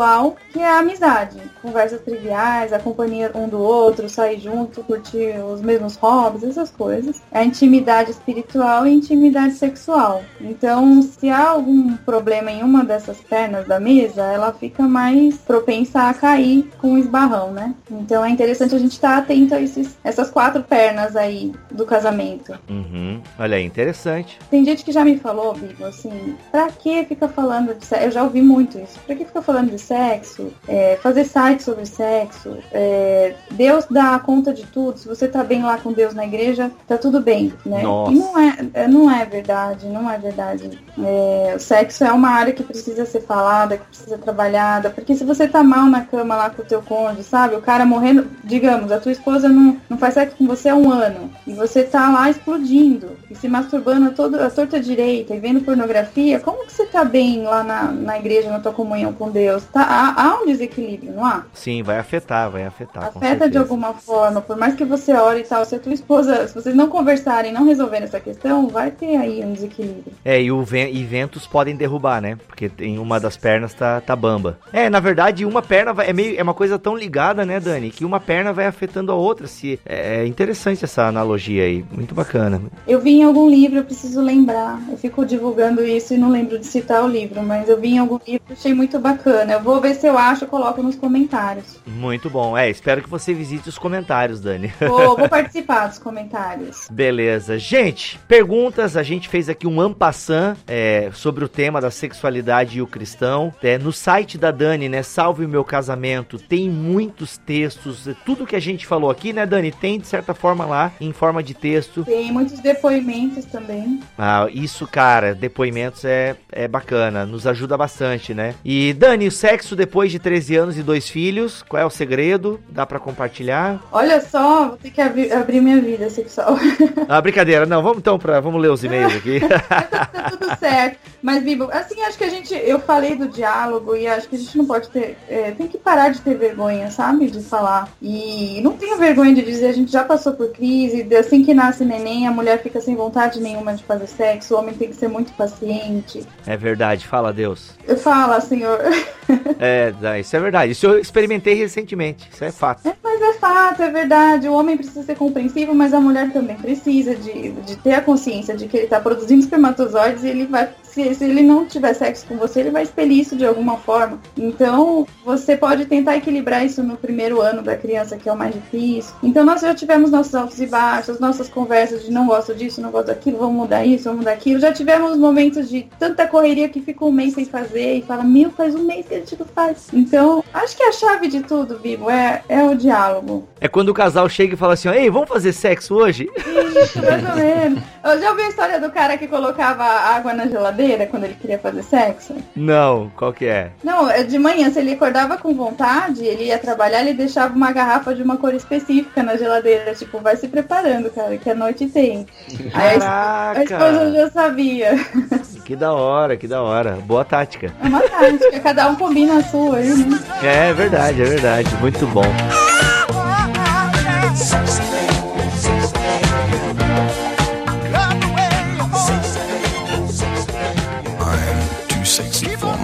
que é a amizade, conversas triviais, a companhia um do outro, sair junto, curtir os mesmos hobbies, essas coisas. A intimidade espiritual e intimidade sexual. Então, se há algum problema em uma dessas pernas da mesa, ela fica mais propensa a cair com o esbarrão, né? Então é interessante a gente estar atento a esses, essas quatro pernas aí do casamento. Uhum. Olha aí, interessante. Tem gente que já me falou, Bibo, assim, pra que fica falando de sexo? Eu já ouvi muito isso. Pra que fica falando de sexo? É, fazer site sobre sexo? É, Deus dá conta de tudo. Se você tá bem lá com Deus na igreja, tá tudo bem, né? Nossa. E não é, é, não é verdade, não é verdade. É, o sexo é uma área que precisa ser falada, que precisa ser trabalhada, porque se você tá mal na cama lá com o teu cônjuge, sabe? O cara morrendo, digamos, a tua esposa não, não faz sexo com você há um ano, e você tá lá explodindo, e se masturbando a, todo, a torta direita, e vendo pornografia, como que você tá bem lá na, na igreja, na tua comunhão com Deus? Tá, há, há um desequilíbrio, não há? Sim, vai afetar, vai afetar. Afeta de alguma forma, por mais que você ore e tal, se a tua esposa, se vocês não conversarem, não resolverem essa questão, vai ter aí um desequilíbrio. É, e, o e ventos podem derrubar, né? Porque tem uma das pernas tá, tá bamba. É, na verdade, uma perna vai, é meio é uma coisa tão ligada, né, Dani? Que uma perna vai afetando a outra. Se é, é interessante essa analogia aí, muito bacana. Eu vi em algum livro, eu preciso lembrar. Eu fico divulgando isso e não lembro de citar o livro, mas eu vi em algum livro e achei muito bacana. Eu vou ver se eu acho e coloco nos comentários. Muito bom. É, espero que você visite os comentários, Dani. Vou, vou participar dos comentários. Beleza. Gente, perguntas. A gente fez aqui um ampassan é, sobre o tema da sexualidade e o cristão. É, no site da Dani, né? Salve o meu casamento. Tem muitos textos. Tudo que a gente falou aqui, né, Dani? Tem de certa forma lá, em forma de texto. Tem muitos depoimentos também. Ah, isso, cara, depoimentos é, é bacana, nos ajuda bastante, né? E Dani, o sexo depois de 13 anos e dois filhos, qual é o segredo? Dá pra compartilhar? Olha só, vou ter que abrir, abrir minha vida sexual. Ah, brincadeira, não, vamos então pra, vamos ler os e-mails aqui. tá tudo certo. Mas, Bibo, assim, acho que a gente. Eu falei do diálogo e acho que a gente não pode ter. é, tem que parar de ter vergonha, sabe? De falar. E não tenho vergonha de dizer, a gente já passou por crise, assim que nasce neném, a mulher fica sem vontade nenhuma de fazer sexo, o homem tem que ser muito paciente. é verdade, fala Deus. Eu falo, senhor. É, dá, isso é verdade. Isso eu experimentei recentemente, isso é fato. É, mas é fato, é verdade. O homem precisa ser compreensivo, mas a mulher também precisa de, de ter a consciência de que ele está produzindo espermatozoides e ele vai. Se, se ele não tiver sexo com você, ele vai expelir isso de alguma forma. Então, você pode tentar equilibrar isso no primeiro ano da criança, que é o mais difícil. Então, nós já tivemos nossos altos e baixos, nossas conversas de não gosto disso, não gosto daquilo, vamos mudar isso, vamos mudar aquilo. Já tivemos momentos de tanta correria que fica um mês sem fazer e fala, meu, faz um mês que a gente não faz. Então, acho que a chave de tudo, Bibo, é, é o diálogo. É quando o casal chega e fala assim: Ei, vamos fazer sexo hoje? Isso, mais ou menos. Eu já ouvi a história do cara que colocava água na geladeira quando ele queria fazer sexo? Não, qual que é? Não, é de manhã, se ele acordava com vontade, ele ia trabalhar, ele deixava uma garrafa de uma cor específica na geladeira. Tipo, vai se preparando, cara, que a noite tem. Aí a, esposa Caraca! já sabia. Que da hora, que da hora. Boa tática. É uma tática, cada um combina a sua né? É verdade, é verdade. Muito bom.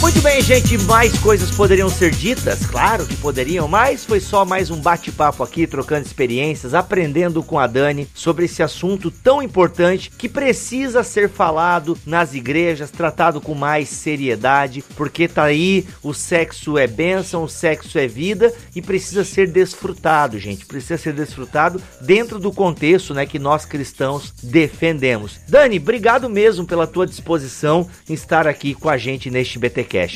Muito bem, gente, mais coisas poderiam ser ditas, claro que poderiam, mas foi só mais um bate-papo aqui, trocando experiências, aprendendo com a Dani sobre esse assunto tão importante que precisa ser falado nas igrejas, tratado com mais seriedade, porque tá aí, o sexo é bênção, o sexo é vida e precisa ser desfrutado, gente, precisa ser desfrutado dentro do contexto, né, que nós cristãos defendemos. Dani, obrigado mesmo pela tua disposição em estar aqui com a gente neste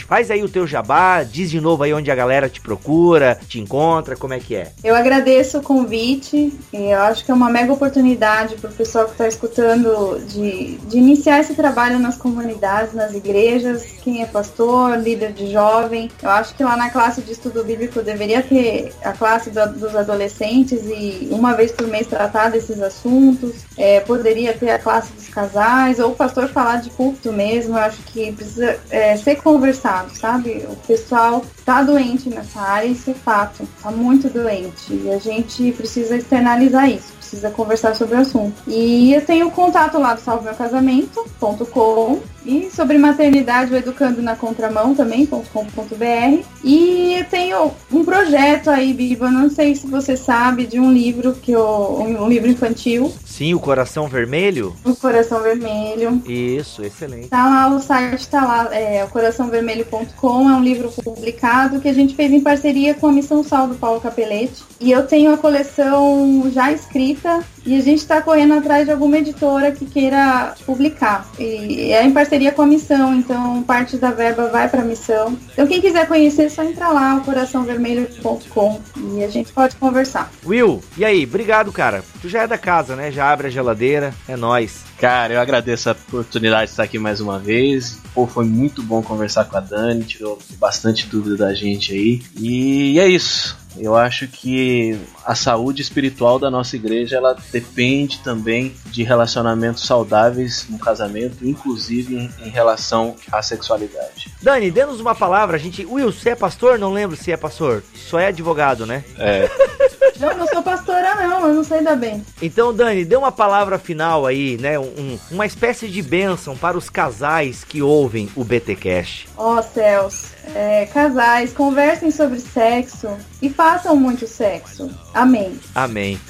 Faz aí o teu jabá, diz de novo aí onde a galera te procura, te encontra, como é que é? Eu agradeço o convite e eu acho que é uma mega oportunidade para o pessoal que está escutando de, de iniciar esse trabalho nas comunidades, nas igrejas, quem é pastor, líder de jovem. Eu acho que lá na classe de estudo bíblico deveria ter a classe do- dos adolescentes e uma vez por mês tratar desses assuntos. É, poderia ter a classe dos casais ou o pastor falar de culto mesmo. Eu acho que precisa é, ser conversado, sabe? O pessoal tá doente nessa área, isso é fato, tá muito doente. E a gente precisa externalizar isso precisa conversar sobre o assunto. E eu tenho contato lá do salvemeucasamento.com e sobre maternidade, o Educando na Contramão também.com.br. E eu tenho um projeto aí, Biba, não sei se você sabe, de um livro que eu. um livro infantil. Sim, o Coração Vermelho? O Coração Vermelho. Isso, excelente. Tá lá, o site tá lá, é o coraçãovermelho.com, é um livro publicado que a gente fez em parceria com a Missão Sal do Paulo Capelete. E eu tenho a coleção já escrita e a gente está correndo atrás de alguma editora que queira publicar. E é em parceria com a missão, então parte da verba vai para a missão. Então quem quiser conhecer, é só entra lá, coraçãovermelho.com e a gente pode conversar. Will, e aí? Obrigado, cara. Tu já é da casa, né? Já abre a geladeira, é nós. Cara, eu agradeço a oportunidade de estar aqui mais uma vez. Pô, foi muito bom conversar com a Dani, tirou bastante dúvida da gente aí. E é isso. Eu acho que a saúde espiritual da nossa igreja ela depende também de relacionamentos saudáveis no casamento, inclusive em, em relação à sexualidade. Dani, dê-nos uma palavra. A gente, Will, você é pastor? Não lembro se é pastor. Só é advogado, né? É. Não, não sou pastora não, eu não sei da bem. Então, Dani, dê uma palavra final aí, né? Um, uma espécie de bênção para os casais que ouvem o BT Cash. Ó oh, céus, é, casais, conversem sobre sexo e façam muito sexo. Amém. Amém.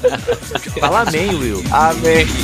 Fala amém, Will. Amém.